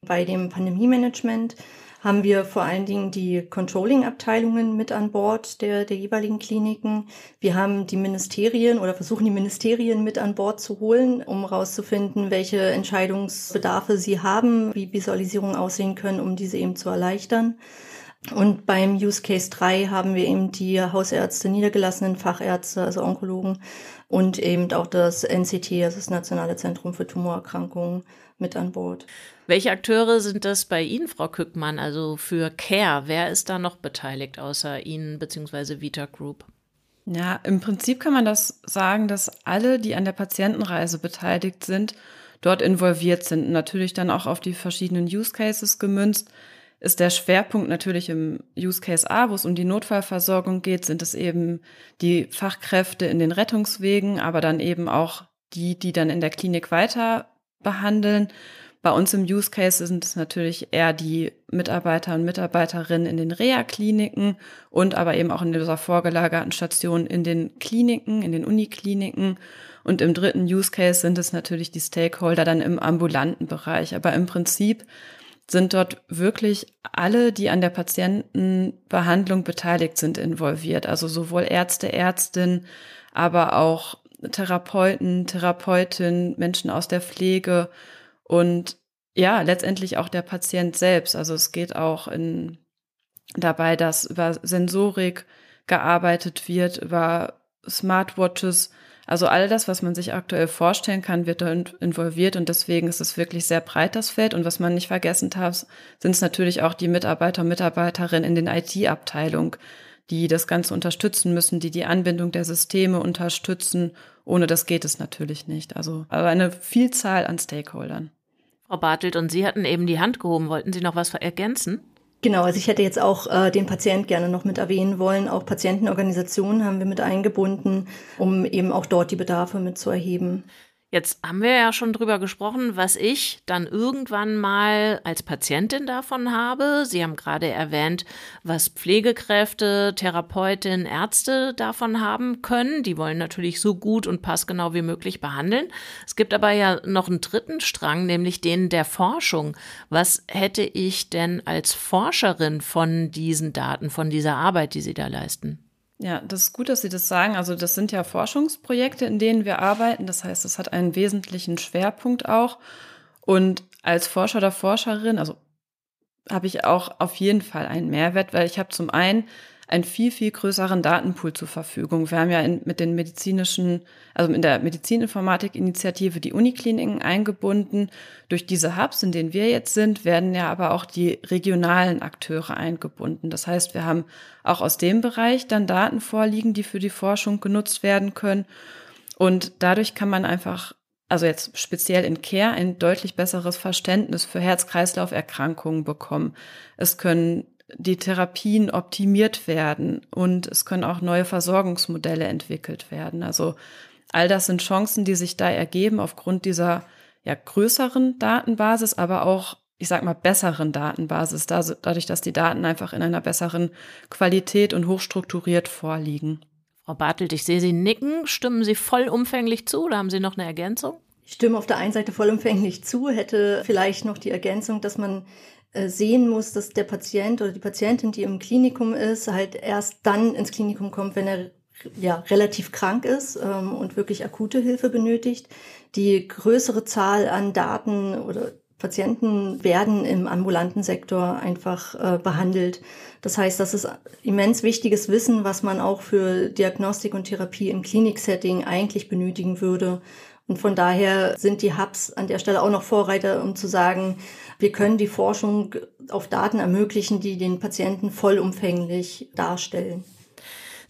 bei dem Pandemie-Management haben wir vor allen Dingen die Controlling-Abteilungen mit an Bord der, der jeweiligen Kliniken. Wir haben die Ministerien oder versuchen die Ministerien mit an Bord zu holen, um herauszufinden, welche Entscheidungsbedarfe sie haben, wie Visualisierungen aussehen können, um diese eben zu erleichtern. Und beim Use Case 3 haben wir eben die Hausärzte, niedergelassenen Fachärzte, also Onkologen und eben auch das NCT, also das Nationale Zentrum für Tumorerkrankungen, mit an Bord. Welche Akteure sind das bei Ihnen, Frau Kückmann, also für Care? Wer ist da noch beteiligt außer Ihnen bzw. Vita Group? Ja, im Prinzip kann man das sagen, dass alle, die an der Patientenreise beteiligt sind, dort involviert sind. Natürlich dann auch auf die verschiedenen Use Cases gemünzt. Ist der Schwerpunkt natürlich im Use Case A, wo es um die Notfallversorgung geht, sind es eben die Fachkräfte in den Rettungswegen, aber dann eben auch die, die dann in der Klinik weiter behandeln. Bei uns im Use Case sind es natürlich eher die Mitarbeiter und Mitarbeiterinnen in den Reha-Kliniken und aber eben auch in dieser vorgelagerten Station in den Kliniken, in den Unikliniken. Und im dritten Use Case sind es natürlich die Stakeholder dann im ambulanten Bereich. Aber im Prinzip sind dort wirklich alle, die an der Patientenbehandlung beteiligt sind, involviert. Also sowohl Ärzte, Ärztinnen, aber auch Therapeuten, Therapeutinnen, Menschen aus der Pflege und ja, letztendlich auch der Patient selbst. Also es geht auch in, dabei, dass über Sensorik gearbeitet wird, über Smartwatches, also all das, was man sich aktuell vorstellen kann, wird da involviert und deswegen ist es wirklich sehr breit das Feld. Und was man nicht vergessen darf, sind es natürlich auch die Mitarbeiter und Mitarbeiterinnen in den IT-Abteilungen, die das Ganze unterstützen müssen, die die Anbindung der Systeme unterstützen. Ohne das geht es natürlich nicht. Also aber eine Vielzahl an Stakeholdern. Frau Bartelt, und Sie hatten eben die Hand gehoben. Wollten Sie noch was ergänzen? Genau, also ich hätte jetzt auch äh, den Patient gerne noch mit erwähnen wollen. Auch Patientenorganisationen haben wir mit eingebunden, um eben auch dort die Bedarfe mit zu erheben. Jetzt haben wir ja schon drüber gesprochen, was ich dann irgendwann mal als Patientin davon habe. Sie haben gerade erwähnt, was Pflegekräfte, Therapeutinnen, Ärzte davon haben können. Die wollen natürlich so gut und passgenau wie möglich behandeln. Es gibt aber ja noch einen dritten Strang, nämlich den der Forschung. Was hätte ich denn als Forscherin von diesen Daten, von dieser Arbeit, die Sie da leisten? Ja, das ist gut, dass Sie das sagen. Also das sind ja Forschungsprojekte, in denen wir arbeiten. Das heißt, es hat einen wesentlichen Schwerpunkt auch. Und als Forscher oder Forscherin, also habe ich auch auf jeden Fall einen Mehrwert, weil ich habe zum einen einen viel, viel größeren Datenpool zur Verfügung. Wir haben ja in, mit den medizinischen, also in der Medizininformatik-Initiative die Unikliniken eingebunden. Durch diese Hubs, in denen wir jetzt sind, werden ja aber auch die regionalen Akteure eingebunden. Das heißt, wir haben auch aus dem Bereich dann Daten vorliegen, die für die Forschung genutzt werden können. Und dadurch kann man einfach also jetzt speziell in Care, ein deutlich besseres Verständnis für Herz-Kreislauf-Erkrankungen bekommen. Es können die Therapien optimiert werden und es können auch neue Versorgungsmodelle entwickelt werden. Also all das sind Chancen, die sich da ergeben aufgrund dieser ja, größeren Datenbasis, aber auch, ich sag mal, besseren Datenbasis, dadurch, dass die Daten einfach in einer besseren Qualität und hochstrukturiert vorliegen. Frau Bartelt, ich sehe Sie nicken. Stimmen Sie vollumfänglich zu oder haben Sie noch eine Ergänzung? Ich stimme auf der einen Seite vollumfänglich zu, hätte vielleicht noch die Ergänzung, dass man sehen muss, dass der Patient oder die Patientin, die im Klinikum ist, halt erst dann ins Klinikum kommt, wenn er ja, relativ krank ist ähm, und wirklich akute Hilfe benötigt. Die größere Zahl an Daten oder Patienten werden im ambulanten Sektor einfach äh, behandelt. Das heißt, das ist immens wichtiges Wissen, was man auch für Diagnostik und Therapie im Kliniksetting eigentlich benötigen würde. Und von daher sind die Hubs an der Stelle auch noch Vorreiter, um zu sagen, wir können die Forschung auf Daten ermöglichen, die den Patienten vollumfänglich darstellen.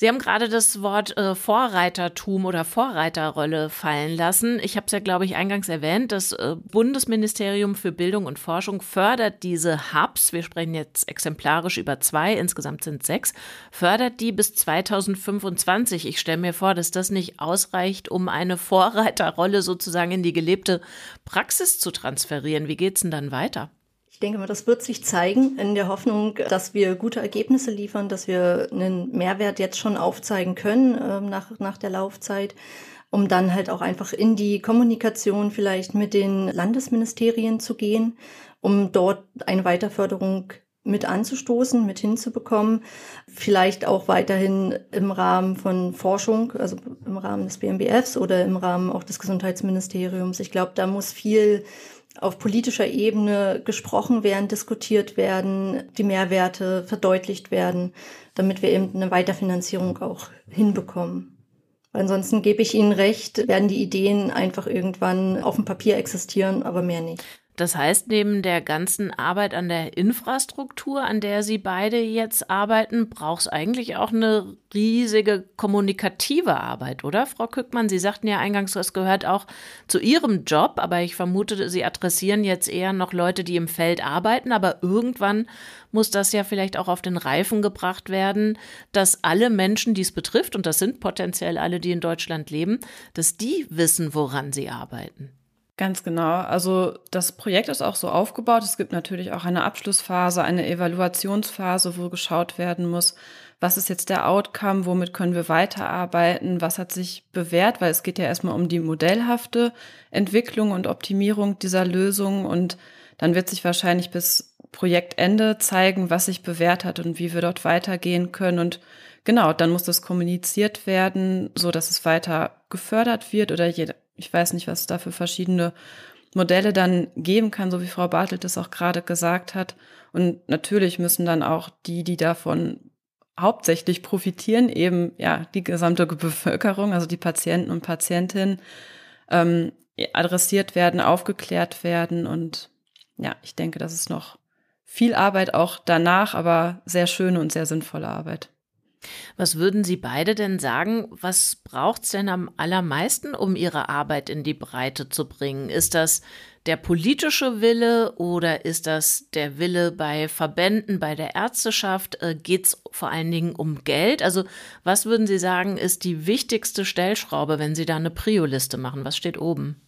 Sie haben gerade das Wort äh, Vorreitertum oder Vorreiterrolle fallen lassen. Ich habe es ja, glaube ich, eingangs erwähnt. Das äh, Bundesministerium für Bildung und Forschung fördert diese Hubs. Wir sprechen jetzt exemplarisch über zwei, insgesamt sind sechs. Fördert die bis 2025. Ich stelle mir vor, dass das nicht ausreicht, um eine Vorreiterrolle sozusagen in die gelebte Praxis zu transferieren. Wie geht's denn dann weiter? Ich denke mal, das wird sich zeigen in der Hoffnung, dass wir gute Ergebnisse liefern, dass wir einen Mehrwert jetzt schon aufzeigen können äh, nach, nach der Laufzeit, um dann halt auch einfach in die Kommunikation vielleicht mit den Landesministerien zu gehen, um dort eine Weiterförderung mit anzustoßen, mit hinzubekommen. Vielleicht auch weiterhin im Rahmen von Forschung, also im Rahmen des BMBFs oder im Rahmen auch des Gesundheitsministeriums. Ich glaube, da muss viel auf politischer Ebene gesprochen werden, diskutiert werden, die Mehrwerte verdeutlicht werden, damit wir eben eine Weiterfinanzierung auch hinbekommen. Ansonsten gebe ich Ihnen recht, werden die Ideen einfach irgendwann auf dem Papier existieren, aber mehr nicht. Das heißt, neben der ganzen Arbeit an der Infrastruktur, an der Sie beide jetzt arbeiten, braucht es eigentlich auch eine riesige kommunikative Arbeit, oder, Frau Kückmann? Sie sagten ja eingangs, das gehört auch zu Ihrem Job, aber ich vermute, Sie adressieren jetzt eher noch Leute, die im Feld arbeiten, aber irgendwann muss das ja vielleicht auch auf den Reifen gebracht werden, dass alle Menschen, die es betrifft, und das sind potenziell alle, die in Deutschland leben, dass die wissen, woran sie arbeiten. Ganz genau. Also das Projekt ist auch so aufgebaut. Es gibt natürlich auch eine Abschlussphase, eine Evaluationsphase, wo geschaut werden muss, was ist jetzt der Outcome, womit können wir weiterarbeiten, was hat sich bewährt, weil es geht ja erstmal um die modellhafte Entwicklung und Optimierung dieser Lösung und dann wird sich wahrscheinlich bis Projektende zeigen, was sich bewährt hat und wie wir dort weitergehen können. Und genau, dann muss das kommuniziert werden, so dass es weiter gefördert wird oder jeder, ich weiß nicht, was es da für verschiedene Modelle dann geben kann, so wie Frau Bartelt es auch gerade gesagt hat. Und natürlich müssen dann auch die, die davon hauptsächlich profitieren, eben ja die gesamte Bevölkerung, also die Patienten und Patientinnen, ähm, adressiert werden, aufgeklärt werden. Und ja, ich denke, das ist noch viel Arbeit auch danach, aber sehr schöne und sehr sinnvolle Arbeit. Was würden Sie beide denn sagen, was braucht es denn am allermeisten, um Ihre Arbeit in die Breite zu bringen? Ist das der politische Wille oder ist das der Wille bei Verbänden, bei der Ärzteschaft? Äh, Geht es vor allen Dingen um Geld? Also was würden Sie sagen, ist die wichtigste Stellschraube, wenn Sie da eine Prio-Liste machen? Was steht oben?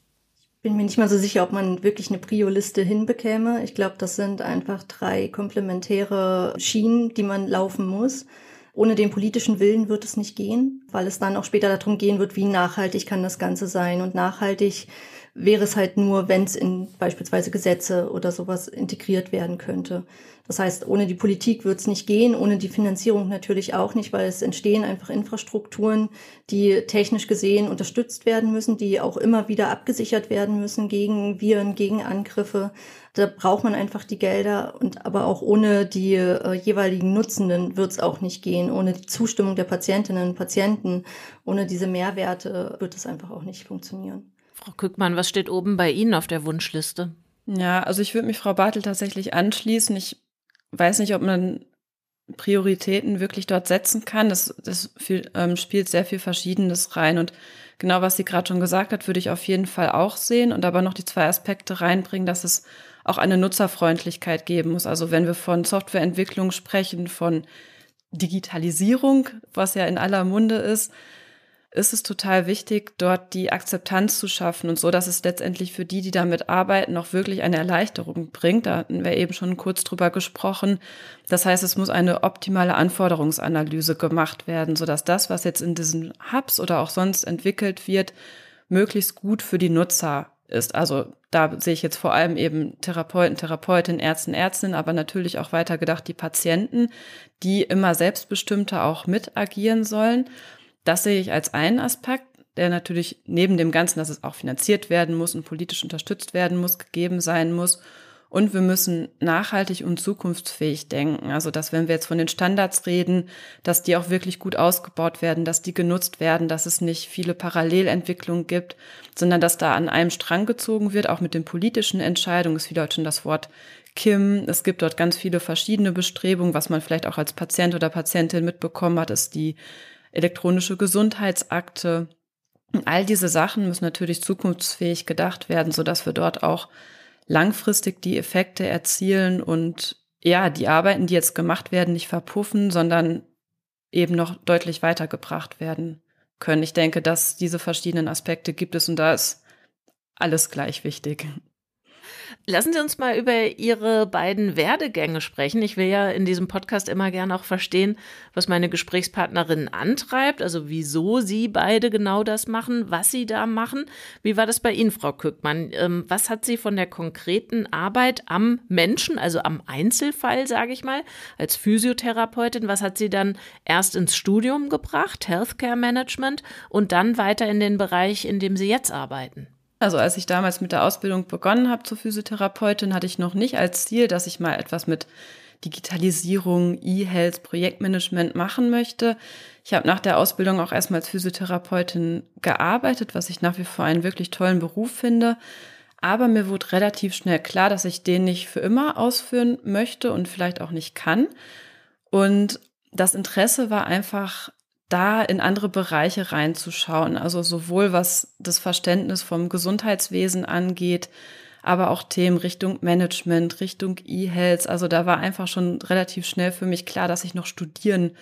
Ich bin mir nicht mal so sicher, ob man wirklich eine Prio-Liste hinbekäme. Ich glaube, das sind einfach drei komplementäre Schienen, die man laufen muss. Ohne den politischen Willen wird es nicht gehen, weil es dann auch später darum gehen wird, wie nachhaltig kann das Ganze sein. Und nachhaltig wäre es halt nur, wenn es in beispielsweise Gesetze oder sowas integriert werden könnte. Das heißt, ohne die Politik wird es nicht gehen, ohne die Finanzierung natürlich auch nicht, weil es entstehen einfach Infrastrukturen, die technisch gesehen unterstützt werden müssen, die auch immer wieder abgesichert werden müssen gegen Viren, gegen Angriffe. Da braucht man einfach die Gelder und aber auch ohne die äh, jeweiligen Nutzenden wird es auch nicht gehen. Ohne die Zustimmung der Patientinnen und Patienten, ohne diese Mehrwerte wird es einfach auch nicht funktionieren. Frau Kückmann, was steht oben bei Ihnen auf der Wunschliste? Ja, also ich würde mich Frau Bartel tatsächlich anschließen. Ich weiß nicht, ob man Prioritäten wirklich dort setzen kann. Das, das viel, ähm, spielt sehr viel Verschiedenes rein. Und genau, was sie gerade schon gesagt hat, würde ich auf jeden Fall auch sehen und aber noch die zwei Aspekte reinbringen, dass es auch eine Nutzerfreundlichkeit geben muss. Also wenn wir von Softwareentwicklung sprechen, von Digitalisierung, was ja in aller Munde ist, ist es total wichtig, dort die Akzeptanz zu schaffen und so, dass es letztendlich für die, die damit arbeiten, auch wirklich eine Erleichterung bringt. Da hatten wir eben schon kurz drüber gesprochen. Das heißt, es muss eine optimale Anforderungsanalyse gemacht werden, sodass das, was jetzt in diesen Hubs oder auch sonst entwickelt wird, möglichst gut für die Nutzer ist. Also da sehe ich jetzt vor allem eben Therapeuten, Therapeutinnen, Ärzten, Ärztinnen, aber natürlich auch weiter gedacht die Patienten, die immer selbstbestimmter auch mit agieren sollen. Das sehe ich als einen Aspekt, der natürlich neben dem Ganzen, dass es auch finanziert werden muss und politisch unterstützt werden muss, gegeben sein muss. Und wir müssen nachhaltig und zukunftsfähig denken. Also, dass wenn wir jetzt von den Standards reden, dass die auch wirklich gut ausgebaut werden, dass die genutzt werden, dass es nicht viele Parallelentwicklungen gibt, sondern dass da an einem Strang gezogen wird, auch mit den politischen Entscheidungen, ist wieder schon das Wort Kim. Es gibt dort ganz viele verschiedene Bestrebungen, was man vielleicht auch als Patient oder Patientin mitbekommen hat, ist die elektronische Gesundheitsakte. All diese Sachen müssen natürlich zukunftsfähig gedacht werden, so dass wir dort auch langfristig die Effekte erzielen und ja, die Arbeiten, die jetzt gemacht werden, nicht verpuffen, sondern eben noch deutlich weitergebracht werden können. Ich denke, dass diese verschiedenen Aspekte gibt es und da ist alles gleich wichtig. Lassen Sie uns mal über Ihre beiden Werdegänge sprechen. Ich will ja in diesem Podcast immer gerne auch verstehen, was meine Gesprächspartnerin antreibt, also wieso Sie beide genau das machen, was Sie da machen. Wie war das bei Ihnen, Frau Kückmann? Ähm, was hat Sie von der konkreten Arbeit am Menschen, also am Einzelfall, sage ich mal, als Physiotherapeutin, was hat Sie dann erst ins Studium gebracht, Healthcare Management, und dann weiter in den Bereich, in dem Sie jetzt arbeiten? Also als ich damals mit der Ausbildung begonnen habe zur Physiotherapeutin, hatte ich noch nicht als Ziel, dass ich mal etwas mit Digitalisierung, E-Health, Projektmanagement machen möchte. Ich habe nach der Ausbildung auch erstmal als Physiotherapeutin gearbeitet, was ich nach wie vor einen wirklich tollen Beruf finde. Aber mir wurde relativ schnell klar, dass ich den nicht für immer ausführen möchte und vielleicht auch nicht kann. Und das Interesse war einfach da in andere Bereiche reinzuschauen. Also sowohl was das Verständnis vom Gesundheitswesen angeht, aber auch Themen Richtung Management, Richtung E-Health. Also da war einfach schon relativ schnell für mich klar, dass ich noch studieren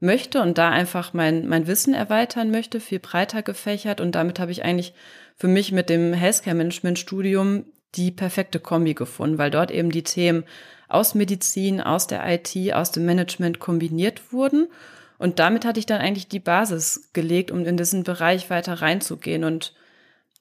möchte und da einfach mein, mein Wissen erweitern möchte, viel breiter gefächert. Und damit habe ich eigentlich für mich mit dem Healthcare Management Studium die perfekte Kombi gefunden, weil dort eben die Themen aus Medizin, aus der IT, aus dem Management kombiniert wurden und damit hatte ich dann eigentlich die Basis gelegt, um in diesen Bereich weiter reinzugehen. Und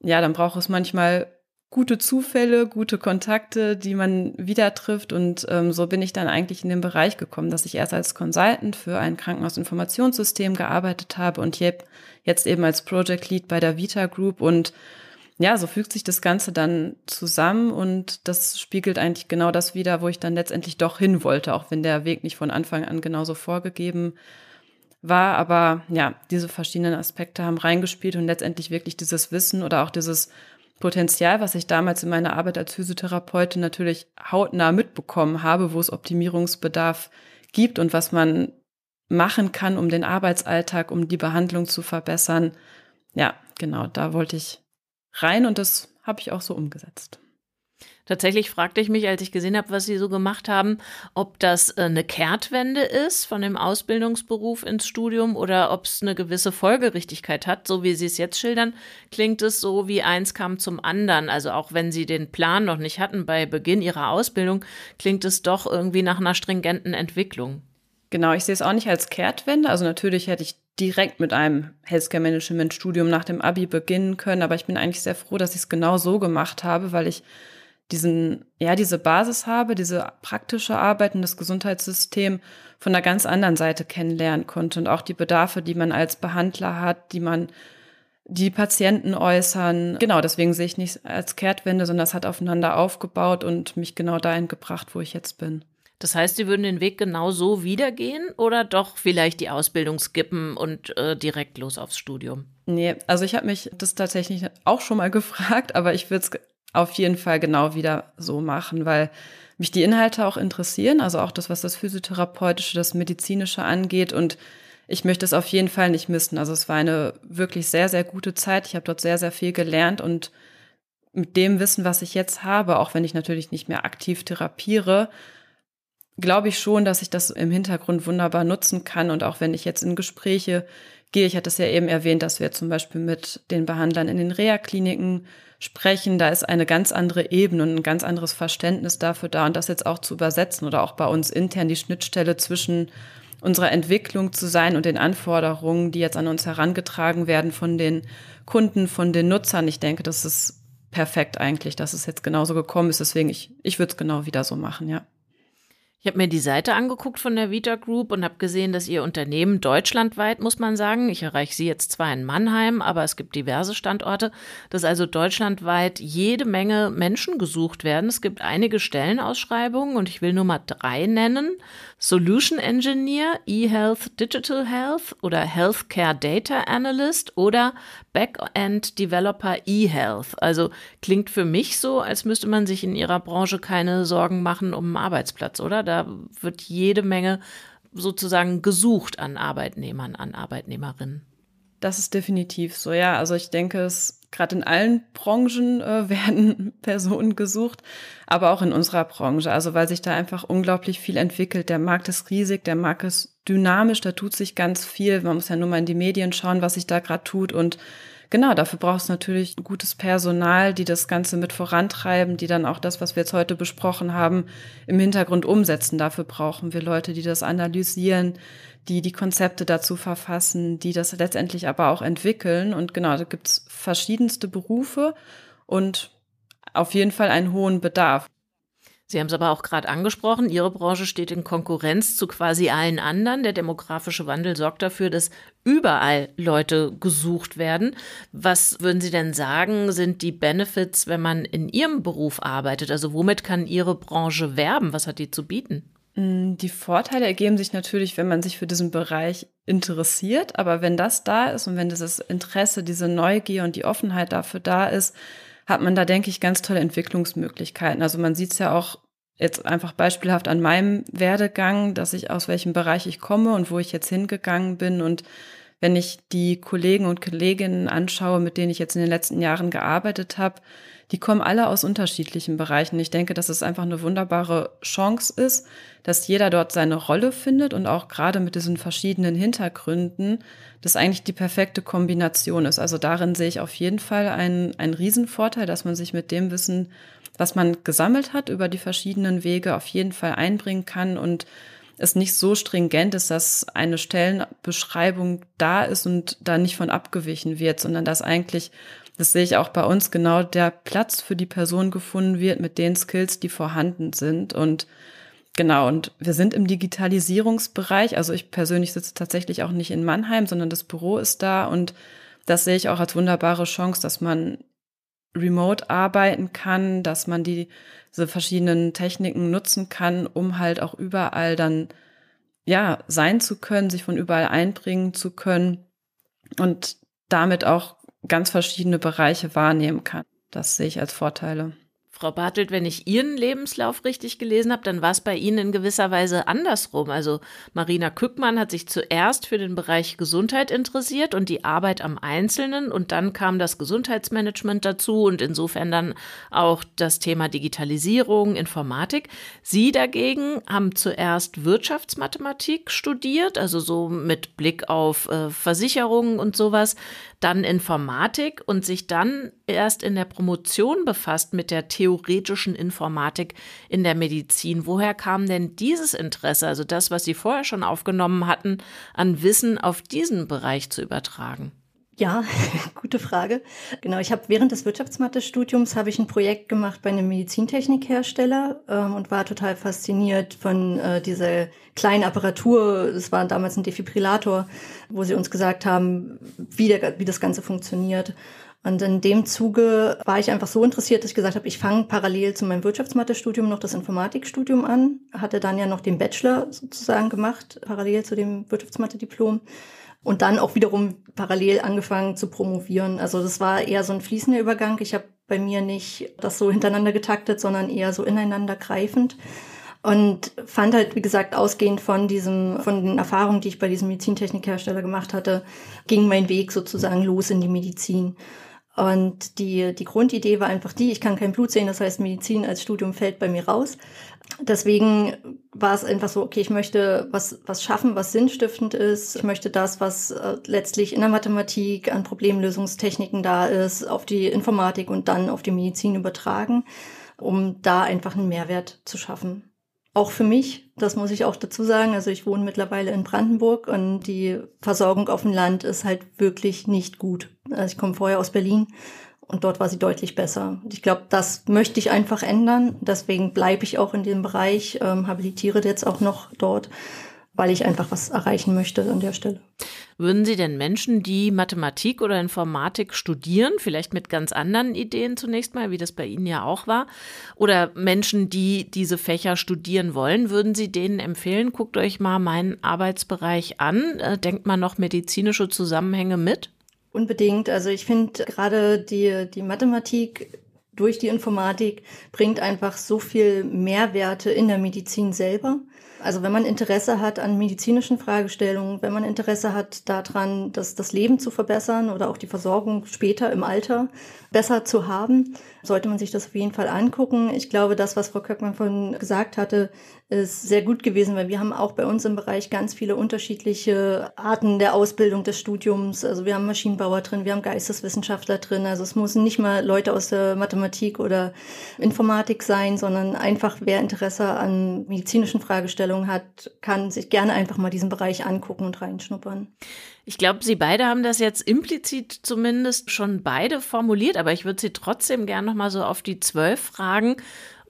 ja, dann braucht es manchmal gute Zufälle, gute Kontakte, die man wieder trifft. Und ähm, so bin ich dann eigentlich in den Bereich gekommen, dass ich erst als Consultant für ein Krankenhausinformationssystem gearbeitet habe und jetzt eben als Project Lead bei der Vita Group. Und ja, so fügt sich das Ganze dann zusammen und das spiegelt eigentlich genau das wieder, wo ich dann letztendlich doch hin wollte, auch wenn der Weg nicht von Anfang an genauso vorgegeben war. Aber ja, diese verschiedenen Aspekte haben reingespielt und letztendlich wirklich dieses Wissen oder auch dieses Potenzial, was ich damals in meiner Arbeit als Physiotherapeutin natürlich hautnah mitbekommen habe, wo es Optimierungsbedarf gibt und was man machen kann, um den Arbeitsalltag, um die Behandlung zu verbessern. Ja, genau, da wollte ich rein und das habe ich auch so umgesetzt. Tatsächlich fragte ich mich, als ich gesehen habe, was Sie so gemacht haben, ob das äh, eine Kehrtwende ist von dem Ausbildungsberuf ins Studium oder ob es eine gewisse Folgerichtigkeit hat. So wie Sie es jetzt schildern, klingt es so, wie eins kam zum anderen. Also auch wenn Sie den Plan noch nicht hatten bei Beginn Ihrer Ausbildung, klingt es doch irgendwie nach einer stringenten Entwicklung. Genau, ich sehe es auch nicht als Kehrtwende. Also natürlich hätte ich direkt mit einem Healthcare Management Studium nach dem Abi beginnen können, aber ich bin eigentlich sehr froh, dass ich es genau so gemacht habe, weil ich diesen, ja, diese Basis habe, diese praktische Arbeit in das Gesundheitssystem von einer ganz anderen Seite kennenlernen konnte und auch die Bedarfe, die man als Behandler hat, die man die Patienten äußern. Genau, deswegen sehe ich nicht als Kehrtwende, sondern es hat aufeinander aufgebaut und mich genau dahin gebracht, wo ich jetzt bin. Das heißt, Sie würden den Weg genau so wiedergehen oder doch vielleicht die Ausbildung skippen und äh, direkt los aufs Studium? Nee, also ich habe mich das tatsächlich auch schon mal gefragt, aber ich würde es auf jeden Fall genau wieder so machen, weil mich die Inhalte auch interessieren, also auch das, was das Physiotherapeutische, das Medizinische angeht und ich möchte es auf jeden Fall nicht missen. Also es war eine wirklich sehr, sehr gute Zeit. Ich habe dort sehr, sehr viel gelernt und mit dem Wissen, was ich jetzt habe, auch wenn ich natürlich nicht mehr aktiv therapiere, glaube ich schon, dass ich das im Hintergrund wunderbar nutzen kann. Und auch wenn ich jetzt in Gespräche ich hatte es ja eben erwähnt, dass wir zum Beispiel mit den Behandlern in den Reha-Kliniken sprechen, da ist eine ganz andere Ebene und ein ganz anderes Verständnis dafür da und das jetzt auch zu übersetzen oder auch bei uns intern die Schnittstelle zwischen unserer Entwicklung zu sein und den Anforderungen, die jetzt an uns herangetragen werden von den Kunden, von den Nutzern. Ich denke, das ist perfekt eigentlich, dass es jetzt genauso gekommen ist. Deswegen, ich, ich würde es genau wieder so machen, ja. Ich habe mir die Seite angeguckt von der Vita Group und habe gesehen, dass ihr Unternehmen deutschlandweit, muss man sagen, ich erreiche sie jetzt zwar in Mannheim, aber es gibt diverse Standorte, dass also deutschlandweit jede Menge Menschen gesucht werden. Es gibt einige Stellenausschreibungen und ich will nur mal drei nennen. Solution Engineer, eHealth Digital Health oder Healthcare Data Analyst oder Backend Developer eHealth. Also klingt für mich so, als müsste man sich in ihrer Branche keine Sorgen machen um einen Arbeitsplatz, oder? Da wird jede Menge sozusagen gesucht an Arbeitnehmern, an Arbeitnehmerinnen. Das ist definitiv so, ja. Also ich denke, es gerade in allen Branchen äh, werden Personen gesucht, aber auch in unserer Branche. Also weil sich da einfach unglaublich viel entwickelt. Der Markt ist riesig, der Markt ist dynamisch, da tut sich ganz viel. Man muss ja nur mal in die Medien schauen, was sich da gerade tut. Und genau, dafür braucht es natürlich gutes Personal, die das Ganze mit vorantreiben, die dann auch das, was wir jetzt heute besprochen haben, im Hintergrund umsetzen. Dafür brauchen wir Leute, die das analysieren, die die Konzepte dazu verfassen, die das letztendlich aber auch entwickeln. Und genau, da gibt's verschiedenste Berufe und auf jeden Fall einen hohen Bedarf. Sie haben es aber auch gerade angesprochen, Ihre Branche steht in Konkurrenz zu quasi allen anderen. Der demografische Wandel sorgt dafür, dass überall Leute gesucht werden. Was würden Sie denn sagen, sind die Benefits, wenn man in Ihrem Beruf arbeitet? Also womit kann Ihre Branche werben? Was hat die zu bieten? Mm, die Vorteile ergeben sich natürlich, wenn man sich für diesen Bereich interessiert. Aber wenn das da ist und wenn dieses Interesse, diese Neugier und die Offenheit dafür da ist, hat man da, denke ich, ganz tolle Entwicklungsmöglichkeiten. Also man sieht es ja auch jetzt einfach beispielhaft an meinem Werdegang, dass ich aus welchem Bereich ich komme und wo ich jetzt hingegangen bin. Und wenn ich die Kollegen und Kolleginnen anschaue, mit denen ich jetzt in den letzten Jahren gearbeitet habe, die kommen alle aus unterschiedlichen Bereichen. Ich denke, dass es einfach eine wunderbare Chance ist, dass jeder dort seine Rolle findet und auch gerade mit diesen verschiedenen Hintergründen, das eigentlich die perfekte Kombination ist. Also darin sehe ich auf jeden Fall einen, einen Riesenvorteil, dass man sich mit dem Wissen, was man gesammelt hat, über die verschiedenen Wege auf jeden Fall einbringen kann und es nicht so stringent ist, dass eine Stellenbeschreibung da ist und da nicht von abgewichen wird, sondern dass eigentlich das sehe ich auch bei uns genau, der Platz für die Person gefunden wird mit den Skills, die vorhanden sind. Und genau, und wir sind im Digitalisierungsbereich. Also ich persönlich sitze tatsächlich auch nicht in Mannheim, sondern das Büro ist da. Und das sehe ich auch als wunderbare Chance, dass man remote arbeiten kann, dass man die, diese verschiedenen Techniken nutzen kann, um halt auch überall dann ja sein zu können, sich von überall einbringen zu können und damit auch ganz verschiedene Bereiche wahrnehmen kann. Das sehe ich als Vorteile. Frau Bartelt, wenn ich Ihren Lebenslauf richtig gelesen habe, dann war es bei Ihnen in gewisser Weise andersrum. Also Marina Kückmann hat sich zuerst für den Bereich Gesundheit interessiert und die Arbeit am Einzelnen und dann kam das Gesundheitsmanagement dazu und insofern dann auch das Thema Digitalisierung, Informatik. Sie dagegen haben zuerst Wirtschaftsmathematik studiert, also so mit Blick auf äh, Versicherungen und sowas, dann Informatik und sich dann erst in der Promotion befasst mit der theoretischen Informatik in der Medizin. Woher kam denn dieses Interesse, also das, was Sie vorher schon aufgenommen hatten, an Wissen auf diesen Bereich zu übertragen? Ja, gute Frage. Genau, ich habe während des Wirtschaftsmathe-Studiums habe ich ein Projekt gemacht bei einem Medizintechnikhersteller ähm, und war total fasziniert von äh, dieser kleinen Apparatur. Es war damals ein Defibrillator, wo sie uns gesagt haben, wie, der, wie das Ganze funktioniert. Und in dem Zuge war ich einfach so interessiert, dass ich gesagt habe, ich fange parallel zu meinem Wirtschaftsmathe-Studium noch das Informatikstudium an, hatte dann ja noch den Bachelor sozusagen gemacht, parallel zu dem Wirtschaftsmathe-Diplom und dann auch wiederum parallel angefangen zu promovieren. Also das war eher so ein fließender Übergang. Ich habe bei mir nicht das so hintereinander getaktet, sondern eher so ineinander greifend. Und fand halt, wie gesagt, ausgehend von diesem, von den Erfahrungen, die ich bei diesem Medizintechnikhersteller gemacht hatte, ging mein Weg sozusagen los in die Medizin. Und die, die Grundidee war einfach die, ich kann kein Blut sehen, das heißt Medizin als Studium fällt bei mir raus. Deswegen war es einfach so, okay, ich möchte was, was schaffen, was sinnstiftend ist. Ich möchte das, was äh, letztlich in der Mathematik an Problemlösungstechniken da ist, auf die Informatik und dann auf die Medizin übertragen, um da einfach einen Mehrwert zu schaffen. Auch für mich, das muss ich auch dazu sagen. Also ich wohne mittlerweile in Brandenburg und die Versorgung auf dem Land ist halt wirklich nicht gut. Also ich komme vorher aus Berlin und dort war sie deutlich besser. Ich glaube, das möchte ich einfach ändern. Deswegen bleibe ich auch in dem Bereich, ähm, habilitiere jetzt auch noch dort, weil ich einfach was erreichen möchte an der Stelle. Würden Sie denn Menschen, die Mathematik oder Informatik studieren, vielleicht mit ganz anderen Ideen zunächst mal, wie das bei Ihnen ja auch war, oder Menschen, die diese Fächer studieren wollen, würden Sie denen empfehlen, guckt euch mal meinen Arbeitsbereich an, äh, denkt mal noch medizinische Zusammenhänge mit? Unbedingt. Also ich finde gerade die, die Mathematik durch die Informatik bringt einfach so viel Mehrwerte in der Medizin selber. Also wenn man Interesse hat an medizinischen Fragestellungen, wenn man Interesse hat daran, das, das Leben zu verbessern oder auch die Versorgung später im Alter besser zu haben, sollte man sich das auf jeden Fall angucken. Ich glaube, das, was Frau Köckmann von gesagt hatte, ist sehr gut gewesen, weil wir haben auch bei uns im Bereich ganz viele unterschiedliche Arten der Ausbildung des Studiums. Also wir haben Maschinenbauer drin, wir haben Geisteswissenschaftler drin. Also es müssen nicht mal Leute aus der Mathematik oder Informatik sein, sondern einfach wer Interesse an medizinischen Fragestellungen hat, kann sich gerne einfach mal diesen Bereich angucken und reinschnuppern. Ich glaube, Sie beide haben das jetzt implizit zumindest schon beide formuliert, aber ich würde Sie trotzdem gerne noch mal so auf die zwölf fragen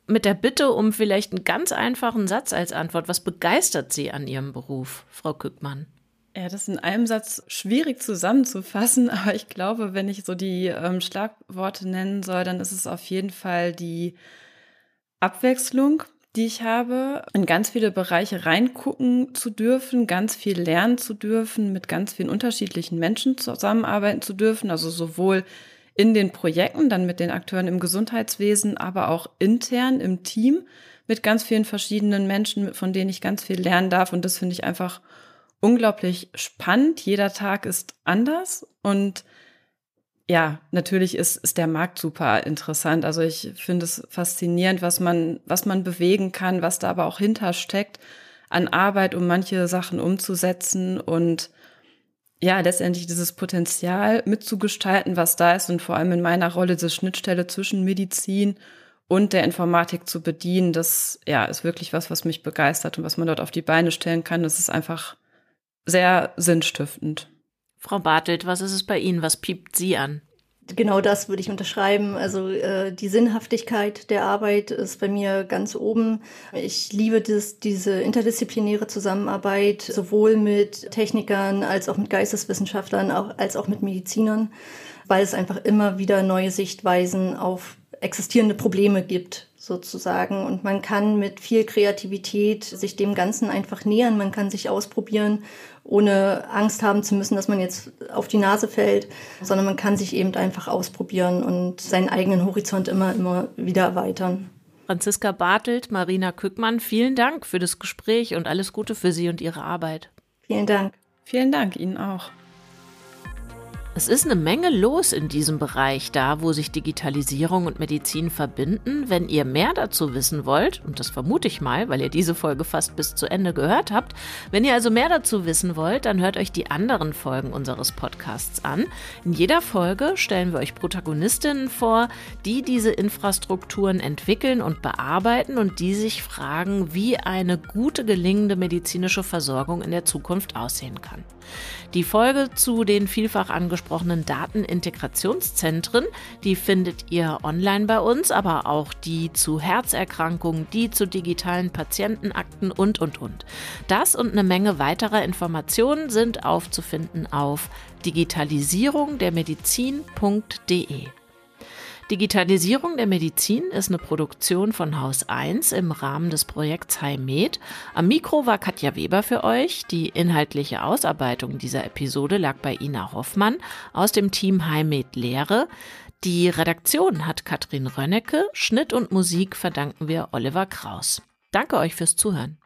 mit der Bitte um vielleicht einen ganz einfachen Satz als Antwort. Was begeistert Sie an Ihrem Beruf, Frau Kückmann? Ja, das ist in einem Satz schwierig zusammenzufassen, aber ich glaube, wenn ich so die ähm, Schlagworte nennen soll, dann ist es auf jeden Fall die Abwechslung, die ich habe, in ganz viele Bereiche reingucken zu dürfen, ganz viel lernen zu dürfen, mit ganz vielen unterschiedlichen Menschen zusammenarbeiten zu dürfen, also sowohl in den Projekten, dann mit den Akteuren im Gesundheitswesen, aber auch intern im Team mit ganz vielen verschiedenen Menschen, von denen ich ganz viel lernen darf. Und das finde ich einfach unglaublich spannend. Jeder Tag ist anders und ja, natürlich ist, ist der Markt super interessant. Also ich finde es faszinierend, was man, was man bewegen kann, was da aber auch hintersteckt an Arbeit, um manche Sachen umzusetzen und ja, letztendlich dieses Potenzial mitzugestalten, was da ist und vor allem in meiner Rolle diese Schnittstelle zwischen Medizin und der Informatik zu bedienen, das ja ist wirklich was, was mich begeistert und was man dort auf die Beine stellen kann. Das ist einfach sehr sinnstiftend. Frau Bartelt, was ist es bei Ihnen? Was piept Sie an? Genau das würde ich unterschreiben. Also äh, die Sinnhaftigkeit der Arbeit ist bei mir ganz oben. Ich liebe das, diese interdisziplinäre Zusammenarbeit, sowohl mit Technikern als auch mit Geisteswissenschaftlern, auch, als auch mit Medizinern, weil es einfach immer wieder neue Sichtweisen auf existierende Probleme gibt sozusagen. Und man kann mit viel Kreativität sich dem Ganzen einfach nähern. Man kann sich ausprobieren, ohne Angst haben zu müssen, dass man jetzt auf die Nase fällt, sondern man kann sich eben einfach ausprobieren und seinen eigenen Horizont immer, immer wieder erweitern. Franziska Bartelt, Marina Kückmann, vielen Dank für das Gespräch und alles Gute für Sie und Ihre Arbeit. Vielen Dank. Vielen Dank Ihnen auch. Es ist eine Menge los in diesem Bereich, da wo sich Digitalisierung und Medizin verbinden. Wenn ihr mehr dazu wissen wollt, und das vermute ich mal, weil ihr diese Folge fast bis zu Ende gehört habt, wenn ihr also mehr dazu wissen wollt, dann hört euch die anderen Folgen unseres Podcasts an. In jeder Folge stellen wir euch Protagonistinnen vor, die diese Infrastrukturen entwickeln und bearbeiten und die sich fragen, wie eine gute gelingende medizinische Versorgung in der Zukunft aussehen kann. Die Folge zu den vielfach angesprochenen Datenintegrationszentren, die findet ihr online bei uns, aber auch die zu Herzerkrankungen, die zu digitalen Patientenakten und, und, und. Das und eine Menge weiterer Informationen sind aufzufinden auf digitalisierungdermedizin.de. Digitalisierung der Medizin ist eine Produktion von Haus 1 im Rahmen des Projekts HiMed. Am Mikro war Katja Weber für euch. Die inhaltliche Ausarbeitung dieser Episode lag bei Ina Hoffmann aus dem Team HiMed Lehre. Die Redaktion hat Katrin Rönnecke, Schnitt und Musik verdanken wir Oliver Kraus. Danke euch fürs Zuhören.